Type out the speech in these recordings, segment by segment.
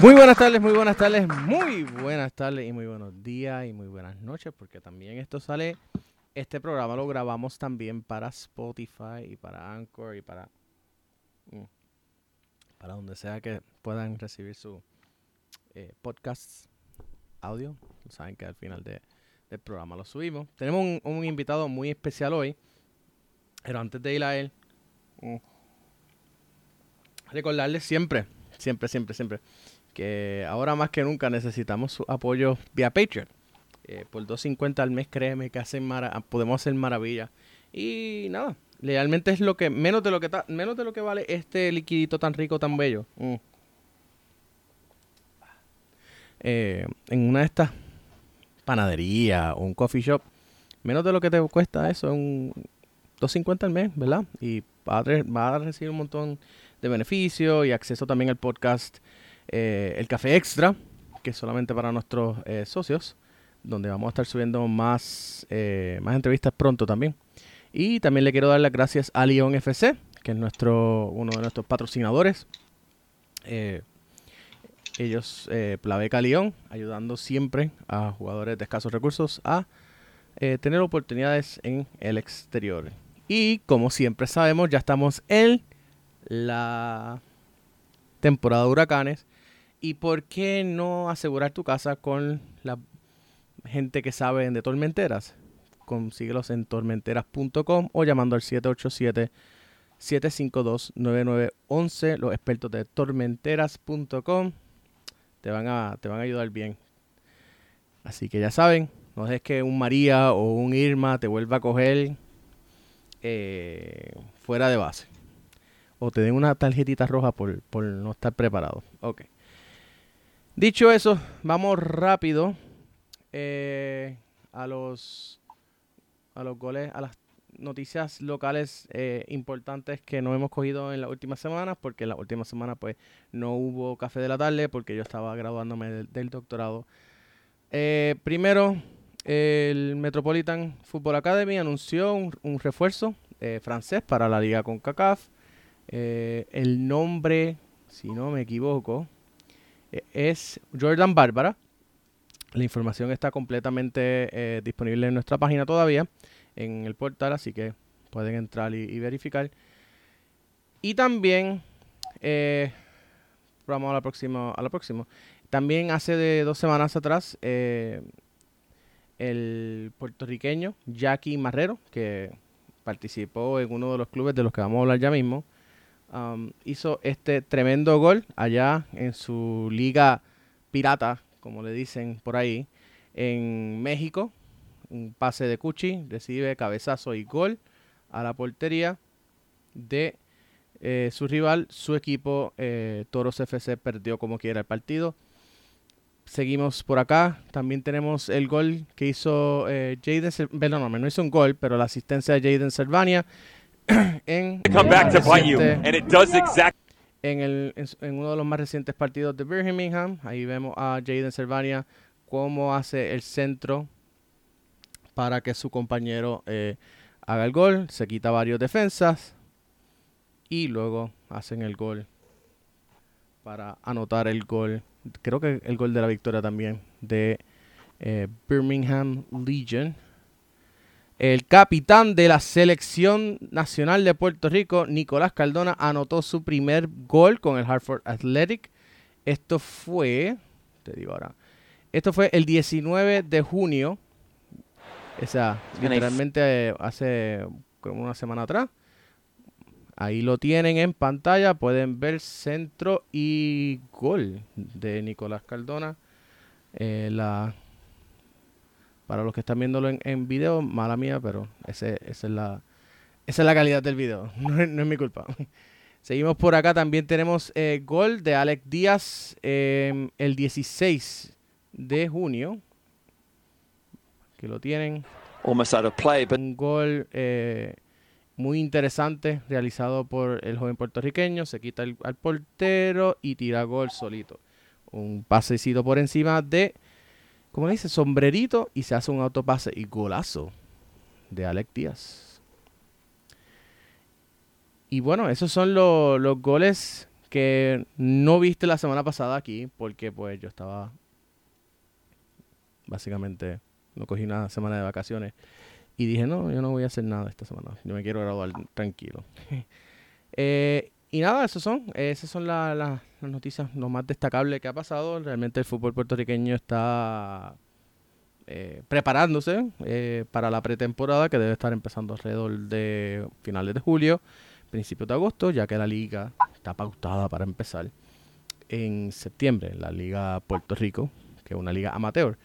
Muy buenas tardes, muy buenas tardes, muy buenas tardes y muy buenos días y muy buenas noches, porque también esto sale, este programa lo grabamos también para Spotify y para Anchor y para, mm, para donde sea que puedan recibir su eh, podcast audio. Saben que al final de- del programa lo subimos. Tenemos un, un invitado muy especial hoy, pero antes de ir a él, mm, recordarles siempre, siempre, siempre, siempre que ahora más que nunca necesitamos su apoyo vía Patreon. Eh, por 2.50 al mes, créeme que hacen mara- podemos hacer maravillas. Y nada, realmente es lo que menos de lo que menos de lo que vale este liquidito tan rico, tan bello. Mm. Eh, en una de estas panaderías o un coffee shop, menos de lo que te cuesta eso, un 2.50 al mes, ¿verdad? Y va a, re- va a recibir un montón de beneficios y acceso también al podcast eh, El Café Extra, que es solamente para nuestros eh, socios, donde vamos a estar subiendo más, eh, más entrevistas pronto también. Y también le quiero dar las gracias a Lyon FC, que es nuestro, uno de nuestros patrocinadores. Ellos, Plaveca Lyon, ayudando siempre a jugadores de escasos recursos a tener oportunidades en el exterior. Y como siempre sabemos, ya estamos en la temporada de huracanes. ¿Y por qué no asegurar tu casa con la gente que sabe de tormenteras? Consíguelos en tormenteras.com o llamando al 787-752-9911. Los expertos de tormenteras.com te van, a, te van a ayudar bien. Así que ya saben, no dejes que un María o un Irma te vuelva a coger eh, fuera de base. O te den una tarjetita roja por, por no estar preparado. Ok. Dicho eso, vamos rápido eh, a los a los goles, a las noticias locales eh, importantes que no hemos cogido en las últimas semanas, porque en las últimas semanas pues no hubo café de la tarde, porque yo estaba graduándome del, doctorado. Eh, primero, el Metropolitan Football Academy anunció un, un refuerzo francés para la liga con CACAF. El nombre, si no me equivoco, es Jordan Bárbara. La información está completamente eh, disponible en nuestra página todavía, en el portal, así que pueden entrar y, verificar. Y también, eh, vamos a la próxima, a. También hace de dos semanas atrás, eh, el puertorriqueño Jackie Marrero, que participó en uno de los clubes de los que vamos a hablar ya mismo, um, hizo este tremendo gol allá en su liga pirata, como le dicen por ahí, en México. Un pase de Cuchi, recibe cabezazo y gol a la portería de eh, su rival. Su equipo, eh, Toros FC, perdió como quiera el partido. Seguimos por acá. También tenemos el gol que hizo eh, Jaden. No hizo un gol, pero la asistencia de Jaden Servania en, come back to bite you, reciente- and it does exactly. en, el, en uno de los más recientes partidos de Birmingham. Ahí vemos a Jaden Servania cómo hace el centro para que su compañero eh, haga el gol. Se quita varios defensas y luego hacen el gol para anotar el gol. Creo que el gol de la victoria también de eh, Birmingham Legion. El capitán de la selección nacional de Puerto Rico, Nicolás Cardona, anotó su primer gol con el Hartford Athletic. Esto fue, te digo ahora, esto fue el 19 de junio. O sea, literalmente eh, hace como una semana atrás. Ahí lo tienen en pantalla. Pueden ver centro y gol de Nicolás Cardona. Eh, la, para los que están viéndolo en, en video, mala mía, pero ese, esa, es la, esa es la calidad del video. No es, no es mi culpa. Seguimos por acá. También tenemos eh, gol de Alex Díaz eh, el 16 de junio. Que lo tienen. Almost out of play, but Un gol eh, muy interesante realizado por el joven puertorriqueño. Se quita el- al portero y tira gol solito. Un pasecito por encima de, ¿cómo le dice? Sombrerito y se hace un autopase y golazo de Alex Díaz. Y bueno, esos son lo- los goles que no viste la semana pasada aquí porque pues yo estaba básicamente no cogí una semana de vacaciones y dije no yo no voy a hacer nada esta semana yo me quiero graduar tranquilo eh, y nada esos son esas son las noticias lo más destacable que ha pasado realmente el fútbol puertorriqueño está eh, preparándose eh, para la pretemporada que debe estar empezando alrededor de finales de julio principios de agosto, ya que la liga está pautada para empezar en septiembre, la Liga Puerto Rico, que es una liga amateur.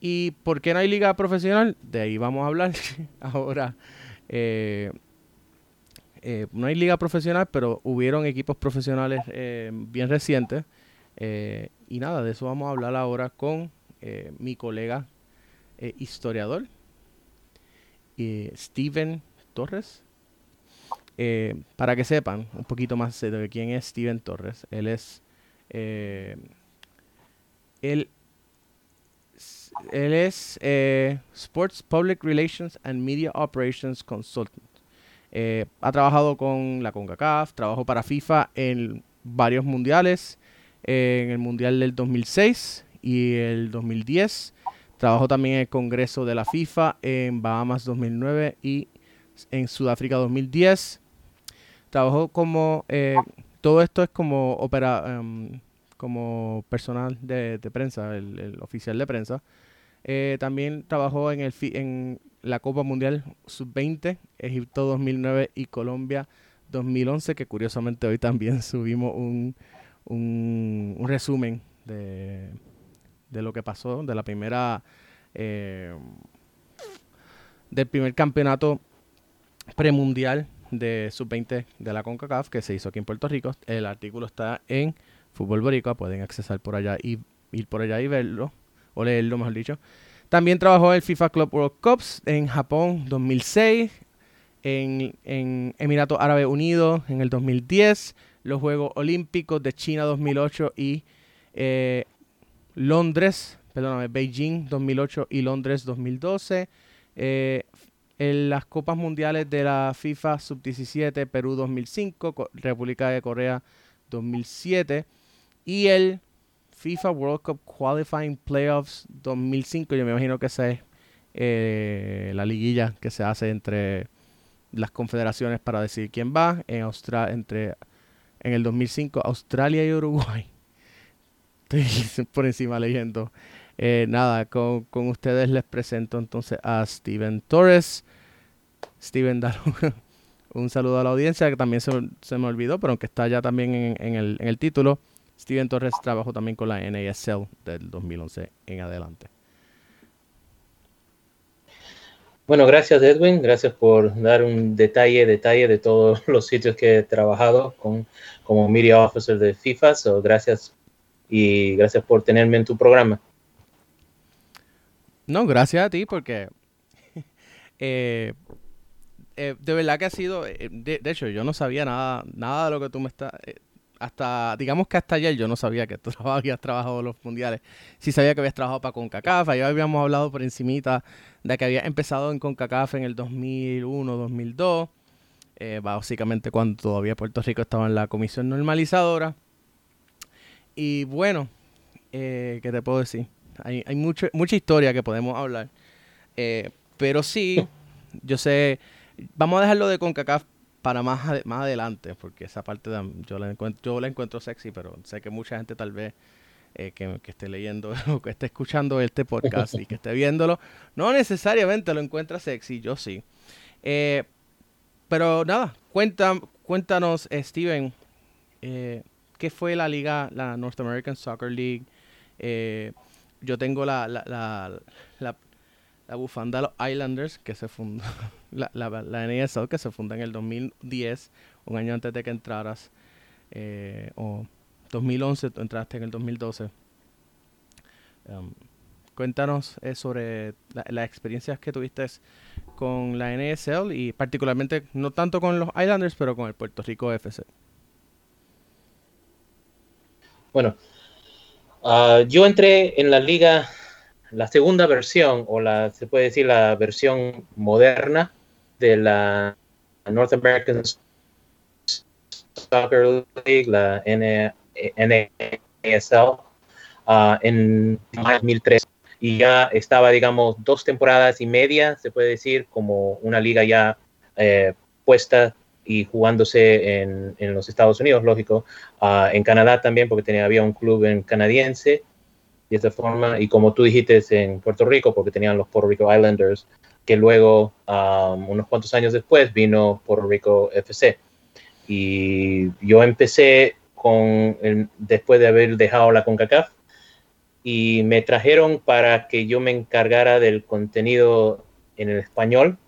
¿Y por qué no hay liga profesional? De ahí vamos a hablar ahora. Eh, eh, no hay liga profesional, pero hubieron equipos profesionales eh, bien recientes. y nada, de eso vamos a hablar ahora con mi colega historiador, Steven Torres. Eh, para que sepan un poquito más de quién es Steven Torres, él es eh, él, él es eh, Sports Public Relations and Media Operations Consultant. Ha trabajado con la CONCACAF, trabajó para FIFA en varios mundiales, en el mundial del 2006 y el 2010. Trabajó también en el Congreso de la FIFA en Bahamas 2009 y en Sudáfrica 2010 trabajó como, eh, todo esto es como opera, em, como personal de, prensa, el, oficial de prensa. Eh, también trabajó en, el, en la Copa Mundial Sub-20, Egipto 2009 y Colombia 2011, que curiosamente hoy también subimos un, un, resumen de, de, lo que pasó, de la primera, eh, del primer campeonato premundial de sub-20 de la CONCACAF que se hizo aquí en Puerto Rico. El artículo está en Fútbol Boricua, pueden accesar por allá y ir por allá y verlo, o leerlo mejor dicho. También trabajó en el FIFA Club World Cups en Japón 2006, en, Emiratos Árabes Unidos en el 2010, los Juegos Olímpicos de China 2008 y eh, Londres, perdóname, Beijing 2008 y Londres 2012. Eh, en las Copas Mundiales de la FIFA Sub-17, Perú 2005, República de Corea 2007 y el FIFA World Cup Qualifying Playoffs 2005. Yo me imagino que esa es eh, la liguilla que se hace entre las confederaciones para decidir quién va. En, Australia, entre, en el 2005, Australia y Uruguay. Estoy por encima leyendo. Eh, nada, con, con, ustedes les presento entonces a Steven Torres. Steven, dar un, saludo a la audiencia, que también se, me olvidó, pero aunque está ya también en, el, en el título, Steven Torres trabajó también con la NASL del 2011 en adelante. Bueno, gracias Edwin, gracias por dar un detalle, detalle de todos los sitios que he trabajado con, como media officer de FIFA. So, gracias y gracias por tenerme en tu programa. No, gracias a ti porque eh, eh, de verdad que ha sido, eh, de, hecho yo no sabía nada, nada de lo que tú me estás, hasta, digamos que hasta ayer yo no sabía que tú habías trabajado los mundiales. Sí sabía que habías trabajado para CONCACAF, ya habíamos hablado por encimita de que había empezado en CONCACAF en el 2001, 2002, básicamente cuando todavía Puerto Rico estaba en la comisión normalizadora. Y bueno, ¿qué te puedo decir? Hay, hay mucho, mucha historia que podemos hablar. Eh, pero sí, yo sé, vamos a dejarlo de CONCACAF para más, más adelante, porque esa parte yo, la encuentro, yo la encuentro sexy, pero sé que mucha gente tal vez eh, que, esté leyendo o que esté escuchando este podcast y que esté viéndolo, no necesariamente lo encuentra sexy, yo sí. Eh, pero nada, cuenta, cuéntanos, Steven, ¿qué fue la liga, la North American Soccer League? yo tengo la, la, bufanda de los Islanders, que se fundó, la, la, la que se funda en el 2010, un año antes de que entraras, eh, o 2011, tú entraste en el 2012. Um, cuéntanos eh, sobre las experiencias que tuviste con la NSL y particularmente, no tanto con los Islanders, pero con el Puerto Rico FC. Bueno, Ah, yo entré en la liga, la segunda versión, o la, se puede decir la versión moderna de la North American Soccer League, la NASL, ah, en 2003 y ya estaba, digamos, dos temporadas y media, se puede decir, como una liga ya eh, puesta y jugándose en, en, los Estados Unidos, lógico, uh, en Canadá también, porque tenía, había un club en canadiense, de esta forma, y como tú dijiste, en Puerto Rico, porque tenían los Puerto Rico Islanders, que luego, um, unos cuantos años después, vino Puerto Rico FC. Y yo empecé con, después de haber dejado la CONCACAF, y me trajeron para que yo me encargara del contenido en el español,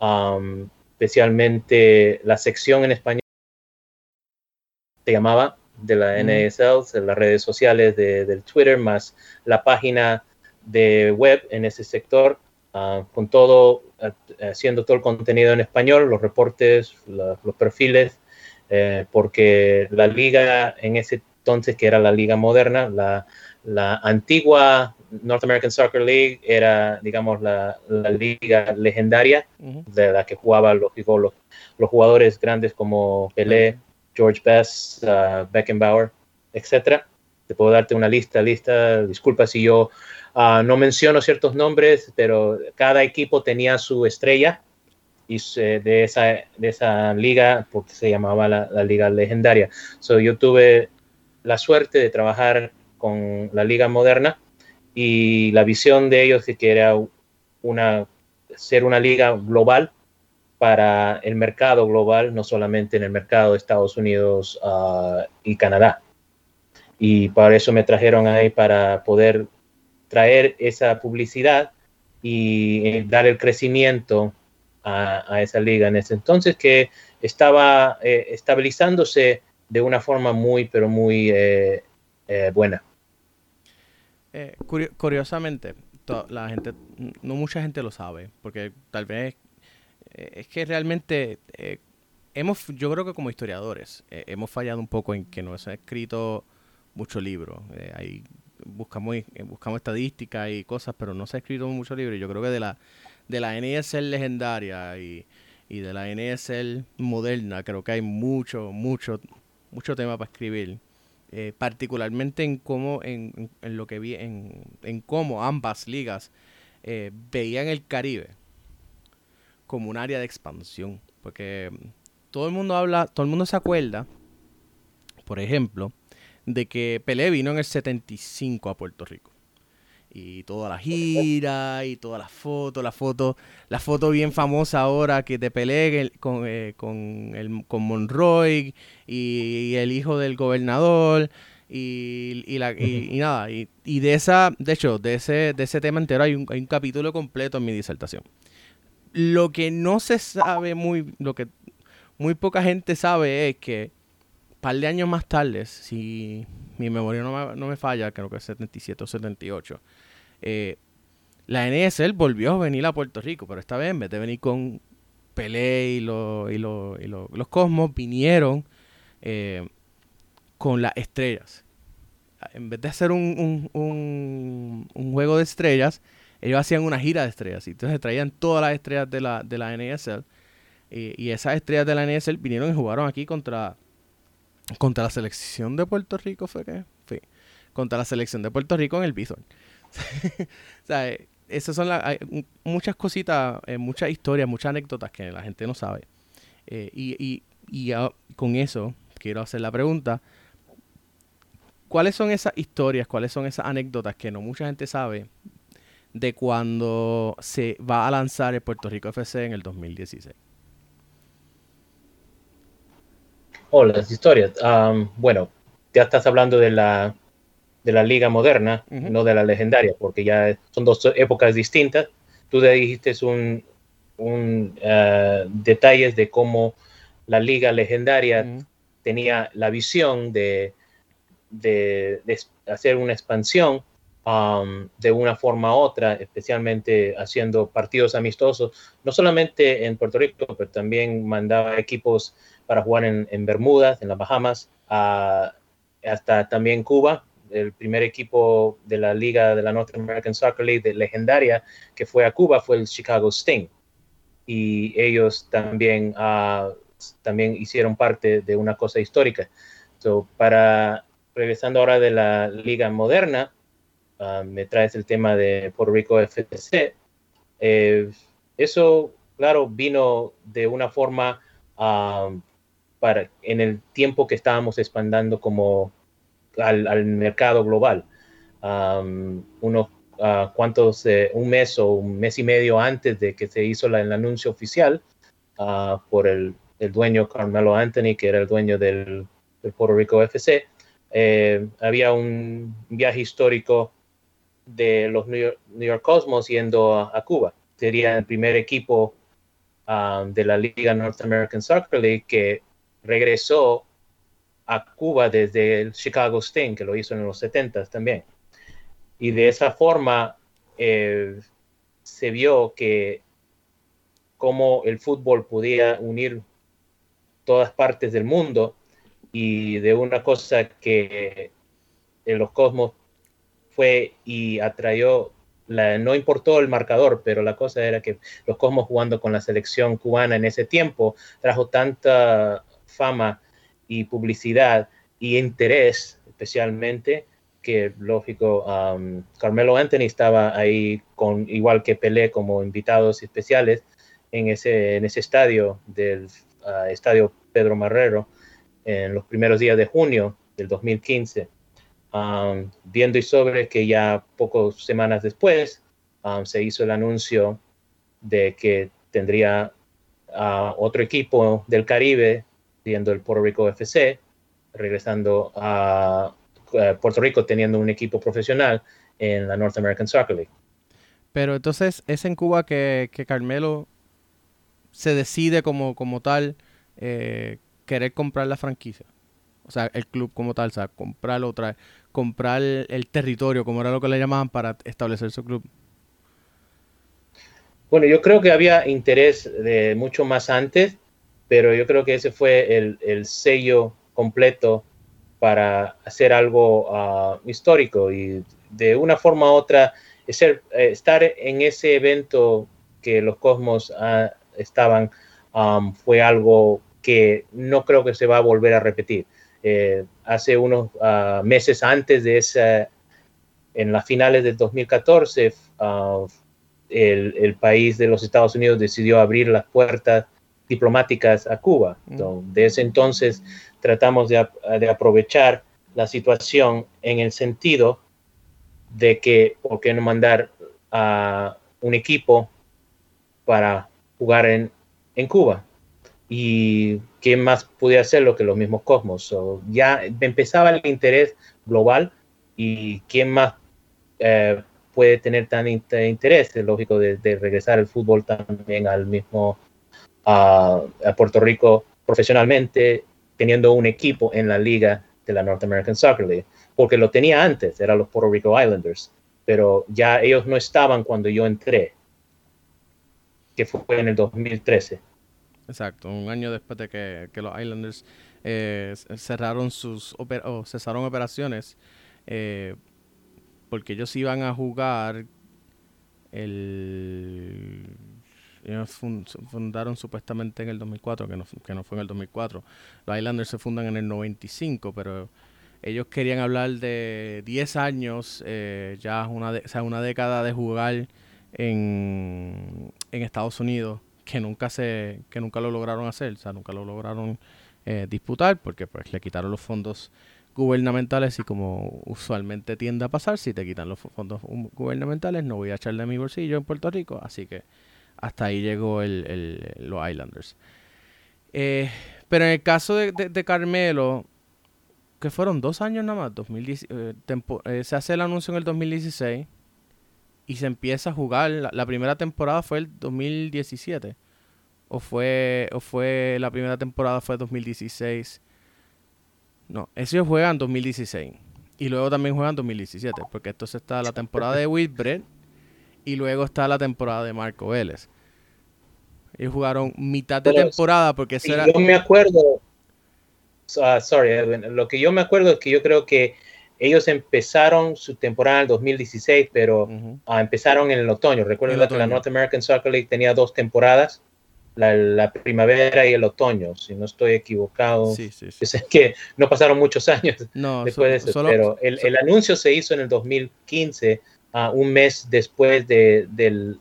um, especialmente la sección en español se llamaba de la NSL, las redes sociales de, del Twitter, más la página de web en ese sector, uh, con todo, uh, haciendo todo el contenido en español, los reportes, la, los perfiles, eh, porque la liga en ese entonces, que era la liga moderna, la, la antigua North American Soccer League era, digamos, la, la liga legendaria de la que jugaban los, los, los, jugadores grandes como Pelé, George Best, uh, Beckenbauer, etc. Te puedo darte una lista, lista. Disculpa si yo uh, no menciono ciertos nombres, pero cada equipo tenía su estrella y de esa, de esa liga, porque se llamaba la, liga legendaria. So, yo tuve la suerte de trabajar con la liga moderna y la visión de ellos es que era una, ser una liga global para el mercado global, no solamente en el mercado de Estados Unidos uh, y Canadá. Y para eso me trajeron ahí para poder traer esa publicidad y eh, dar el crecimiento a, esa liga en ese entonces que estaba eh, estabilizándose de una forma muy, pero muy eh, buena. Curiosamente, la gente, no mucha gente lo sabe, porque tal vez eh, es que realmente eh, hemos, yo creo que como historiadores, hemos fallado un poco en que no se ha escrito mucho libro. ahí buscamos, buscamos estadísticas y cosas, pero no se ha escrito mucho libro. Yo creo que de la, de la NSL legendaria y, y de la NSL moderna, creo que hay mucho, mucho, mucho tema para escribir. Eh, particularmente en cómo, en, lo que vi, en, en cómo ambas ligas eh, veían el Caribe como un área de expansión. Porque todo el mundo habla, todo el mundo se acuerda, por ejemplo, de que Pelé vino en el 75 a Puerto Rico y toda la gira y todas las fotos, la foto, la foto bien famosa ahora que te peleé con, eh, con, el, con Monroy y, el hijo del gobernador y, y, la, y, nada, y, de esa, de hecho, de ese, de ese tema entero hay un, hay un capítulo completo en mi disertación. Lo que no se sabe muy, lo que muy poca gente sabe es que un par de años más tarde, si mi memoria no me, no me falla, creo que es 77 o 78, eh, la NSL volvió a venir a Puerto Rico, pero esta vez en vez de venir con Pelé y, lo, y, lo, y los Cosmos, vinieron eh, con las estrellas. En vez de hacer un, un, un, juego de estrellas, ellos hacían una gira de estrellas. Y entonces traían todas las estrellas de la, de la NSL. Y, y esas estrellas de la NSL vinieron y jugaron aquí contra, contra la selección de Puerto Rico. ¿Fue que? Sí. Contra la selección de Puerto Rico en el Bison. o sea, eh, esas son las, muchas cositas, eh, muchas historias, muchas anécdotas que la gente no sabe. Eh, y, y, con eso quiero hacer la pregunta. ¿Cuáles son esas historias, cuáles son esas anécdotas que no mucha gente sabe de cuando se va a lanzar el Puerto Rico FC en el 2016? Hola, las historias. bueno, ya estás hablando de la de la liga moderna, no de la legendaria, porque ya son dos épocas distintas. Tú dijiste un, un uh, detalles de cómo la liga legendaria tenía la visión de, de, hacer una expansión um, de una forma u otra, especialmente haciendo partidos amistosos, no solamente en Puerto Rico, pero también mandaba equipos para jugar en, Bermudas, en las Bahamas, hasta también Cuba, el primer equipo de la liga de la North American Soccer League legendaria que fue a Cuba fue el Chicago Sting. Y ellos también uh, también hicieron parte de una cosa histórica. Para regresando ahora de la liga moderna, ah, me traes el tema de Puerto Rico FC. Eh, eso, claro, vino de una forma ah, para en el tiempo que estábamos expandiendo como al, mercado global. unos cuantos, eh, un mes o un mes y medio antes de que se hizo el anuncio oficial ah, por el, dueño Carmelo Anthony, que era el dueño del, Puerto Rico FC, eh, había un viaje histórico de los New York, Cosmos yendo a, Cuba. Sería el primer equipo de la Liga North American Soccer League que regresó a Cuba desde el Chicago Sting, que lo hizo en los 70 también. Y de esa forma eh, se vio que cómo el fútbol podía unir todas partes del mundo y de una cosa que en los Cosmos y atrayó, la, no importó el marcador, pero la cosa era que los Cosmos jugando con la selección cubana en ese tiempo trajo tanta fama y publicidad y interés especialmente que lógico um, Carmelo Anthony estaba ahí con igual que Pelé como invitados especiales en ese en ese estadio del uh, estadio Pedro Marrero en los primeros días de junio del 2015 um, viendo y sobre que ya pocas semanas después um, se hizo el anuncio de que tendría uh, otro equipo del Caribe siendo el Puerto Rico FC, regresando a Puerto Rico teniendo un equipo profesional en la North American Soccer League. Pero entonces es en Cuba que, Carmelo se decide como, como tal eh, querer comprar la franquicia. O sea, el club como tal, o sea, comprar otra, comprar el territorio, como era lo que le llamaban, para establecer su club. Bueno, yo creo que había interés de mucho más antes, pero yo creo que ese fue el, sello completo para hacer algo ah, histórico y de una forma u otra eh, estar en ese evento que los Cosmos ah, estaban fue algo que no creo que se va a volver a repetir. Eh, hace unos ah, meses antes de esa, en las finales del 2014, el, el, país de los Estados Unidos decidió abrir las puertas diplomáticas a Cuba. Mm. desde entonces tratamos de, aprovechar la situación en el sentido de que, ¿por qué no mandar a un equipo para jugar en, Cuba? Y quién más podía hacerlo que los mismos Cosmos. ya empezaba el interés global y quién más eh, puede tener tan interés, es lógico, de, regresar el fútbol también al mismo a, Puerto Rico profesionalmente, teniendo un equipo en la liga de la North American Soccer League, porque lo tenía antes, eran los Puerto Rico Islanders, pero ya ellos no estaban cuando yo entré, que fue en el 2013. Exacto, un año después de que, los Islanders eh, cerraron sus o cesaron operaciones, eh, porque ellos iban a jugar el ellos fundaron supuestamente en el 2004, que no, que no fue en el 2004. Los Islanders se fundan en el 95, pero ellos querían hablar de 10 años, eh, ya una, o sea, una década de jugar en, en, Estados Unidos, que nunca, se, que nunca lo lograron hacer, o sea, nunca lo lograron eh, disputar, porque pues le quitaron los fondos gubernamentales y como usualmente tiende a pasar, si te quitan los fondos gubernamentales, no voy a echarle a mi bolsillo en Puerto Rico, así que hasta ahí llegó el, los Islanders. Eh, pero en el caso de, Carmelo, que fueron dos años nada más, 2010, eh, eh, se hace el anuncio en el 2016 y se empieza a jugar. La, primera temporada fue el 2017. O fue, o fue la primera temporada fue 2016. No, ellos juegan 2016. Y luego también juegan 2017. Porque entonces está la temporada de Whitbread y luego está la temporada de Marco Vélez. Ellos jugaron mitad de temporada porque eso era... Yo me acuerdo, ah, sorry Edwin, lo que yo me acuerdo es que yo creo que ellos empezaron su temporada en el 2016, pero ah, empezaron en el otoño. Recuerden que la North American Soccer League tenía dos temporadas la, la primavera y el otoño, si no estoy equivocado. Sí, sí, sí. Yo sé que no pasaron muchos años No, después so- de eso, solo- pero el, so- el anuncio se hizo en el 2015, ah, un mes después de- del,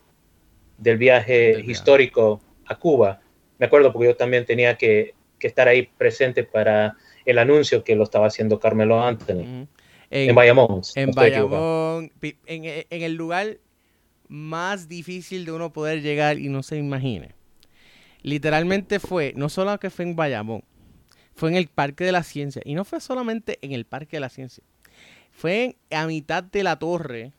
del viaje Del viaje. histórico a Cuba. Me acuerdo porque yo también tenía que, que estar ahí presente para el anuncio que lo estaba haciendo Carmelo Anthony Ujú. En, Bayamón. En. Bayamón, en, en el lugar más difícil de uno poder llegar y no se imagine. Literalmente fue, no solo que fue en Bayamón, fue en el Parque de la Ciencia. Y no fue solamente en el Parque de la Ciencia. Fue en- a mitad de la torre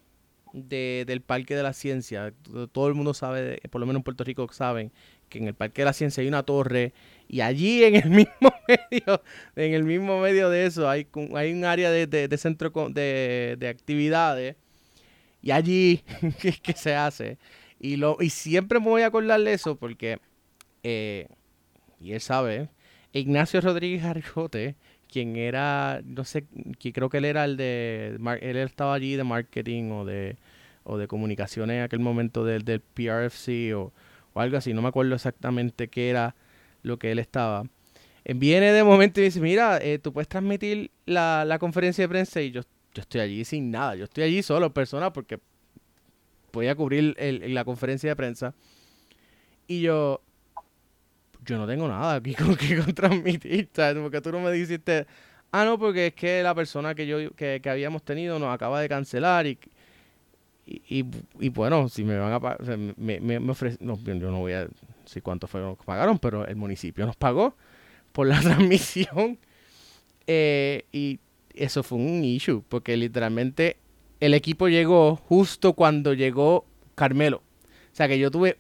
de- del Parque de la Ciencia. Todo el mundo sabe, por lo menos en Puerto Rico saben, que en el Parque de la Ciencia hay una torre. Y allí en el mismo medio, en el mismo medio de eso, hay, hay un área de, centro de, de actividades. Y allí que, que se hace. Y, lo, y siempre me voy a acordar de eso porque, eh, y él sabe, Ignacio Rodríguez Arjote, quien era, no sé, que creo que él era el de, él estaba allí de marketing o de, o de comunicaciones en aquel momento del, del PRFC o, o algo así, no me acuerdo exactamente qué era lo que él estaba. Eh, Viene de momento y dice, mira, eh, tú puedes transmitir la, conferencia de prensa y yo, yo estoy allí sin nada, yo estoy allí solo, persona, porque voy a cubrir el- la conferencia de prensa. Y yo, yo no tengo nada aquí con que transmitir, ¿sabes? Porque tú no me dijiste, ah, no, porque es que la persona que yo que, que habíamos tenido nos acaba de cancelar y, y, bueno, si me van a pagar, me, me, me ofrece- no, yo no voy a decir cuánto fue lo que pagaron, pero el municipio nos pagó por la transmisión eh, y eso fue un issue, porque literalmente el equipo llegó justo cuando llegó Carmelo. O sea que yo tuve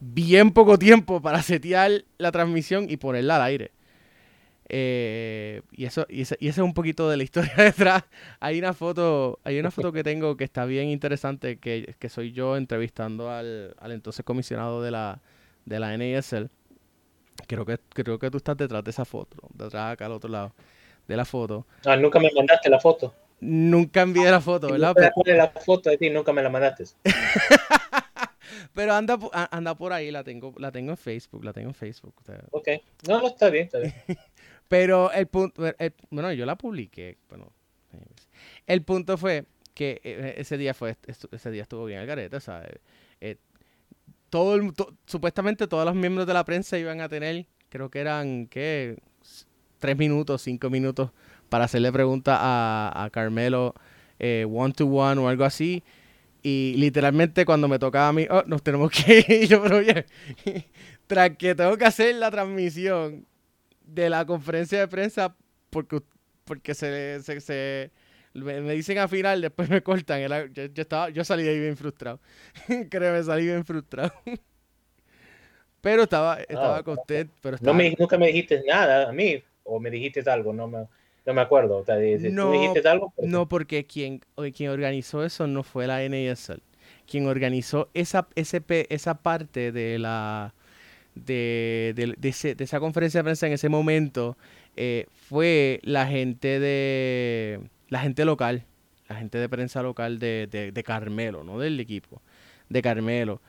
bien poco tiempo para setear la transmisión y ponerla al aire. Eh, y eso y ese, y ese es un poquito de la historia detrás. Hay una foto, hay una foto que tengo que está bien interesante, que, que soy yo entrevistando al, al entonces comisionado de la, de la NASL. Creo que, creo que tú estás detrás de esa foto, detrás acá al otro lado de la foto. Ah, nunca me mandaste la foto. Nunca envié la foto, ¿verdad? Nunca Pero, la foto de ti, nunca me la mandaste. pero anda, anda por ahí, la tengo, la tengo en Facebook, la tengo en Facebook. Ok. No, no, está bien, está bien. Pero el punto, bueno, yo la publiqué, bueno, el punto fue que eh, ese día fue, ese día estuvo bien el garete, eh, eh, todo supuestamente todos los miembros de la prensa iban a tener, creo que eran, ¿qué? Tres minutos, cinco minutos para hacerle preguntas a, Carmelo eh, one to one o algo así. Y literalmente cuando me tocaba a mí, oh, nos tenemos que ir. Yo, pero oye, tras que tengo que hacer la transmisión de la conferencia de prensa porque, porque se, se, se- me, me dicen al final, después me cortan. era- yo, yo estaba, yo salí de ahí bien frustrado. Créeme, salí bien frustrado. pero estaba, estaba Ah, contento. Pero No me, nunca me dijiste nada a mí, o me dijiste algo, no me, no me acuerdo. O sea, No, ¿Tú dijiste algo? Pero- No, porque quien, quien organizó eso no fue la NASL. Quien organizó esa, ese esa parte de la de, de- de esa conferencia de prensa en ese momento eh, fue la gente de la gente local, la gente de prensa local de, Carmelo, no del equipo, de Carmelo.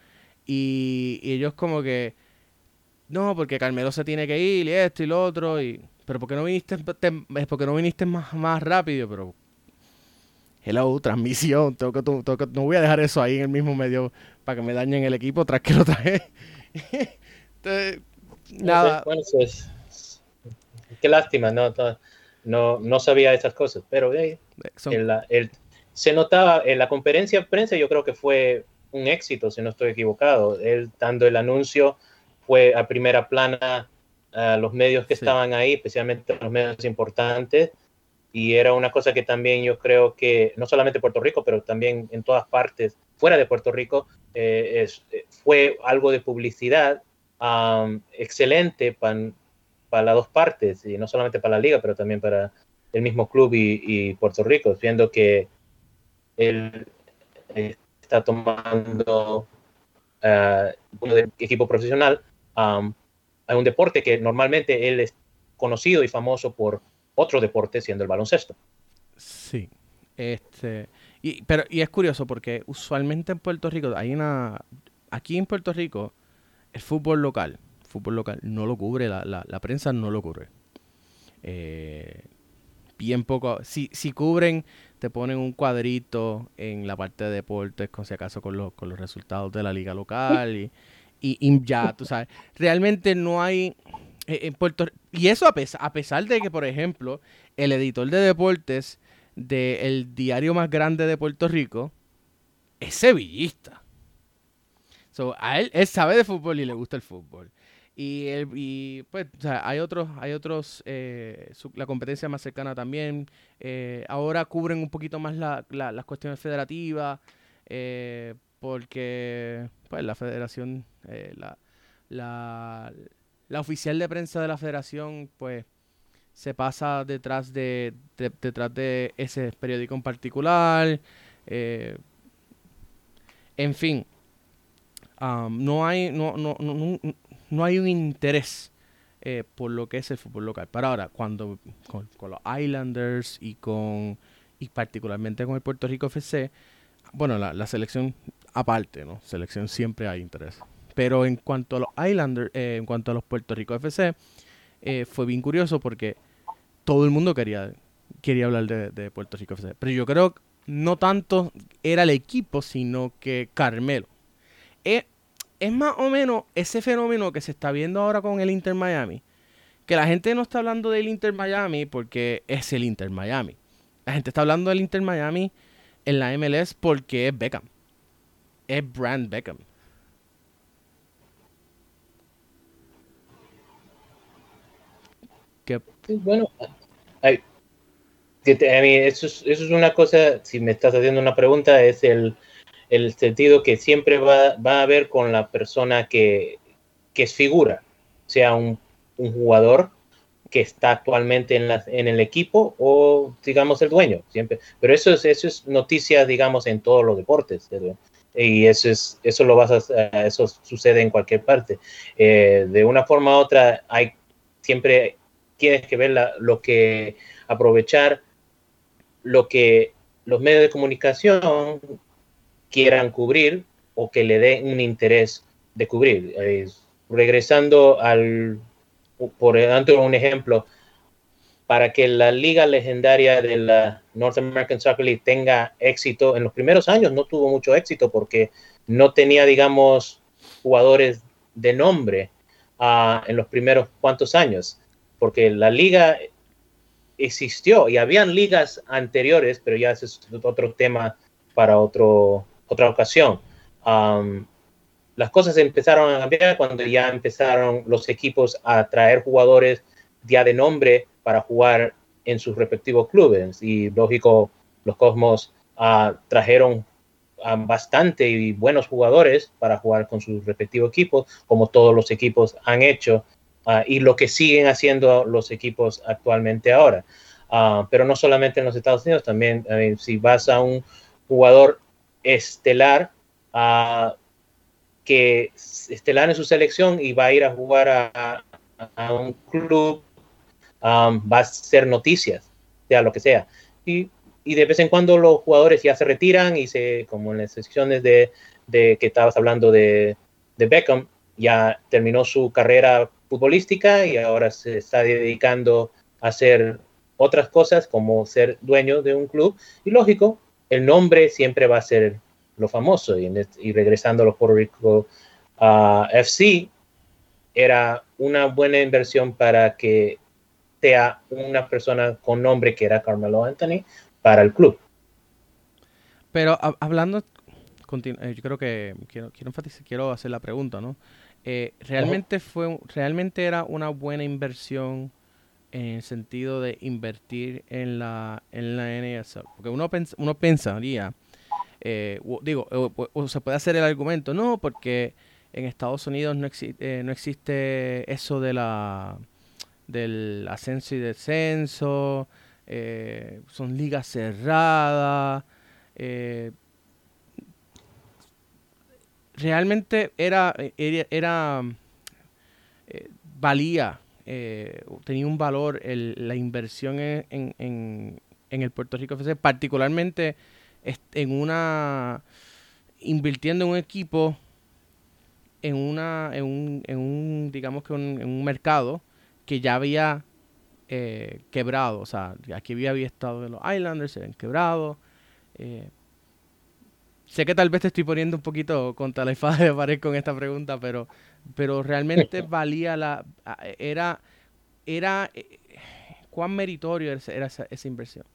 Y, y ellos como que no, porque Carmelo se tiene que ir y esto y lo otro y pero ¿por qué no viniste te- es porque no viniste más, más rápido? Pero hello, transmisión, tengo que, tengo que- no voy a dejar eso ahí en el mismo medio para que me dañen el equipo tras que lo traje. No sé, nada, bueno, eso es- qué lástima, no, no, no, no sabía esas cosas, pero eh, son- el- el- se notaba en la conferencia de prensa, yo creo que fue un éxito, si no estoy equivocado. Él dando el anuncio fue a primera plana a los medios que Sí. estaban ahí, especialmente los medios importantes, y era una cosa que también yo creo que, no solamente Puerto Rico, pero también en todas partes fuera de Puerto Rico, eh, es- eh, fue algo de publicidad excelente para las dos partes, y no solamente para la liga, pero también para el mismo club y, Puerto Rico, viendo que él eh, está tomando ah, uno equipo profesional am, a un deporte que normalmente él es conocido y famoso por otro deporte, siendo el baloncesto. sí. Este, y, pero, y es curioso porque usualmente en Puerto Rico hay una, aquí en Puerto Rico, el fútbol local, fútbol local no lo cubre, la, la, prensa no lo cubre. Eh, bien poco, si, si cubren, te ponen un cuadrito en la parte de deportes, con si acaso con los, con los resultados de la liga local y, y, y ya, tú sabes. Realmente no hay eh, en Puerto y eso a pesar, a pesar de que, por ejemplo, el editor de deportes del diario más grande de Puerto Rico es sevillista. So, a él, él sabe de fútbol y le gusta el fútbol. Y, él, y pues, o sea, hay otros, hay otros, eh, la competencia más cercana también. eh, ahora cubren un poquito más la- la- las cuestiones federativas, eh, porque pues la federación, la, la, la oficial de prensa de la federación, pues se pasa detrás de, de- detrás de ese periódico en particular. en fin, um, no hay no, no, no, no- hay un interés eh, por lo que es el fútbol local. Pero ahora, cuando con, los Islanders y con y particularmente con el Puerto Rico FC, bueno, la, la selección aparte, ¿no? Selección siempre hay interés. Pero en cuanto a los Islanders, eh, en cuanto a los Puerto Rico FC, eh, fue bien curioso porque todo el mundo quería, quería hablar de, de Puerto Rico FC. Pero yo creo no tanto era el equipo, sino que Carmelo. Es, es más o menos ese fenómeno que se está viendo ahora con el Inter Miami. Que la gente no está hablando del Inter Miami porque es el Inter Miami. La gente está hablando del Inter Miami en la MLS porque es Beckham. Es Brand Beckham. Bueno, a mí eso, es, eso es una cosa, si me estás haciendo una pregunta, es el, el sentido que siempre va, va a haber con la persona que, que es figura, sea un, un jugador que está actualmente en, la- en el equipo o, digamos, el dueño, siempre. Pero eso es, eso es noticia, digamos, en todos los deportes. Y eso, es, eso, lo vas a, eso sucede en cualquier parte. Eh, de una forma u otra, hay siempre tienes que ver la- lo que aprovechar lo que los medios de comunicación quieran cubrir o que le den un interés de cubrir. Eh, regresando al, por ejemplo, un ejemplo, para que la liga legendaria de la North American Soccer League tenga éxito, en los primeros años no tuvo mucho éxito porque no tenía, digamos, jugadores de nombre ah, en los primeros cuantos años, porque la liga existió y habían ligas anteriores, pero ya ese es otro tema para otro, otra ocasión. Las cosas empezaron a cambiar cuando ya empezaron los equipos a traer jugadores ya de nombre para jugar en sus respectivos clubes. Y lógico, los Cosmos uh, trajeron bastante y buenos jugadores para jugar con sus respectivos equipos, como todos los equipos han hecho Uh, y lo que siguen haciendo los equipos actualmente ahora. Uh, pero no solamente en los Estados Unidos, también mean, si vas a un jugador estelar uh, que estelar en su selección y va a ir a jugar a, un club, um, va a ser noticias, sea lo que sea. Y, y, de vez en cuando los jugadores ya se retiran y se, como en las secciones de, de que estabas hablando de, de Beckham, ya terminó su carrera futbolística y ahora se está dedicando a hacer otras cosas como ser dueño de un club. Y lógico, el nombre siempre va a ser lo famoso. Y, y regresando a los Puerto Rico uh, FC, era una buena inversión para que sea una persona con nombre que era Carmelo Anthony para el club. Pero a, hablando, yo creo que quiero, quiero enfatizar, quiero hacer la pregunta, ¿no? Eh, realmente fue realmente era una buena inversión en el sentido de invertir en la en la NSL porque uno pens, uno pensaría eh, digo o, se puede hacer el argumento no porque en Estados Unidos no, exi eh, no existe eso de la del ascenso y descenso eh, son ligas cerradas realmente era, era, era eh, valía, eh, tenía un valor el, la inversión en, en, en, el Puerto Rico FC, particularmente en una, invirtiendo en un equipo en una, en un, en un digamos que un, en un mercado que ya había eh, quebrado. O sea, aquí había, había estado de los Islanders, se habían quebrado. Eh, sé que tal vez te estoy poniendo un poquito contra la espada de pared con esta pregunta, pero, pero realmente valía la. Era. era eh, ¿Cuán meritorio era esa, inversión?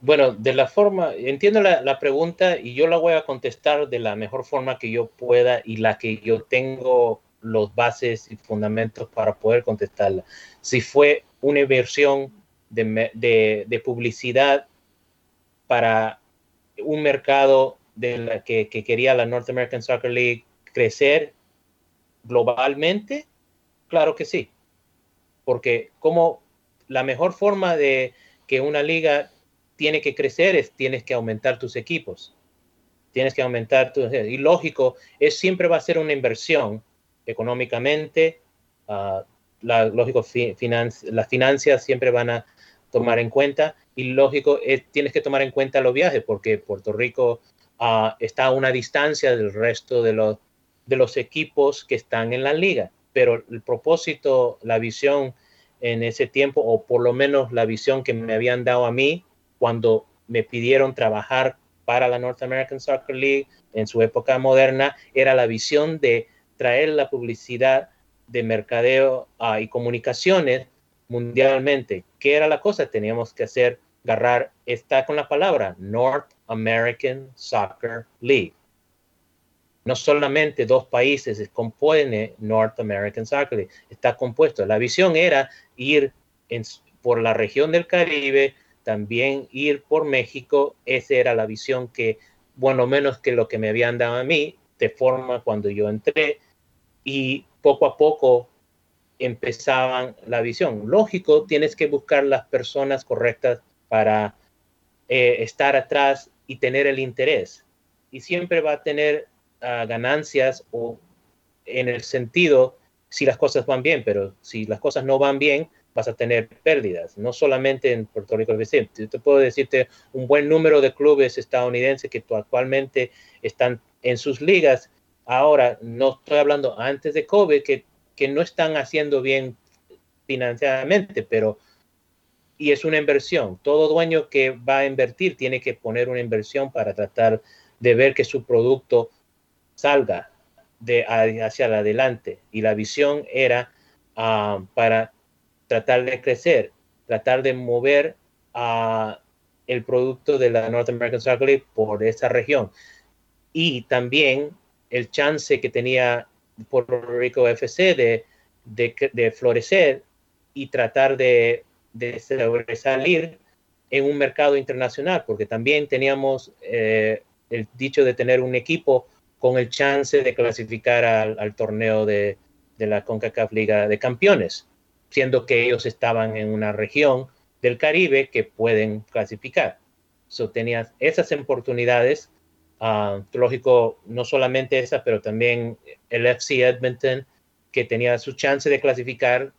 Bueno, de la forma, entiendo la, la, pregunta y yo la voy a contestar de la mejor forma que yo pueda y la que yo tengo los bases y fundamentos para poder contestarla. Si fue una inversión de, de publicidad para un mercado de la que, que, quería la North American Soccer League crecer globalmente, claro que sí. Porque como la mejor forma de que una liga tiene que crecer es tienes que aumentar tus equipos. Tienes que aumentar tu... Y lógico, es siempre va a ser una inversión económicamente. Uh, la, lógico, finan las finanzas siempre van a tomar en cuenta. Y lógico, es, tienes que tomar en cuenta los viajes porque Puerto Rico está a una distancia del resto de los, de los equipos que están en la liga. Pero el propósito, la visión en ese tiempo, o por lo menos la visión que me habían dado a mí, cuando me pidieron trabajar para la North American Soccer League en su época moderna, era la visión de traer la publicidad de mercadeo uh, y comunicaciones mundialmente. ¿Qué era la cosa? Teníamos que hacer, agarrar, está con la palabra North American Soccer League. No solamente dos países se compone North American Soccer League, está compuesto. La visión era ir por la región del Caribe, también ir por México, esa era la visión que, bueno, menos que lo que me habían dado a mí, de forma cuando yo entré, y poco a poco empezaban la visión. Lógico, tienes que buscar las personas correctas para eh, estar atrás y tener el interés. Y siempre va a tener uh, ganancias o en el sentido si las cosas van bien, pero si las cosas no van bien, vas a tener pérdidas, no solamente en Puerto Rico. Yo te puedo decirte un buen número de clubes estadounidenses que actualmente están en sus ligas. Ahora, no estoy hablando antes de COVID, que, que no están haciendo bien financieramente, pero y es una inversión. Todo dueño que va a invertir tiene que poner una inversión para tratar de ver que su producto salga de hacia adelante. Y la visión era uh, para tratar de crecer, tratar de mover a el producto de la North American Soccer League por esa región. Y también el chance que tenía Puerto Rico FC de, de florecer y tratar de, de, sobresalir en un mercado internacional, porque también teníamos eh, el dicho de tener un equipo con el chance de clasificar al, torneo de, de la CONCACAF Liga de Campeones siendo que ellos estaban en una región del Caribe que pueden clasificar. So, tenías esas oportunidades, uh, lógico, no solamente esas, pero también el FC Edmonton, que tenía su chance de clasificar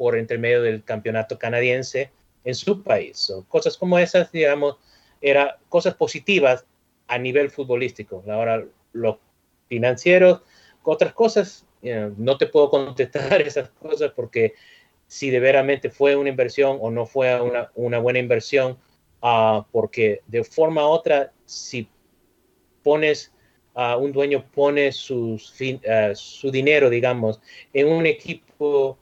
por intermedio del campeonato canadiense en su país. So, cosas como esas, digamos, eran cosas positivas a nivel futbolístico. Ahora, los financieros, otras cosas, know, no te puedo contestar esas cosas porque si de veramente fue una inversión o no fue una, buena inversión, uh, porque de forma u otra, si pones, uh, un dueño pone sus fin, uh, su dinero, digamos, en un equipo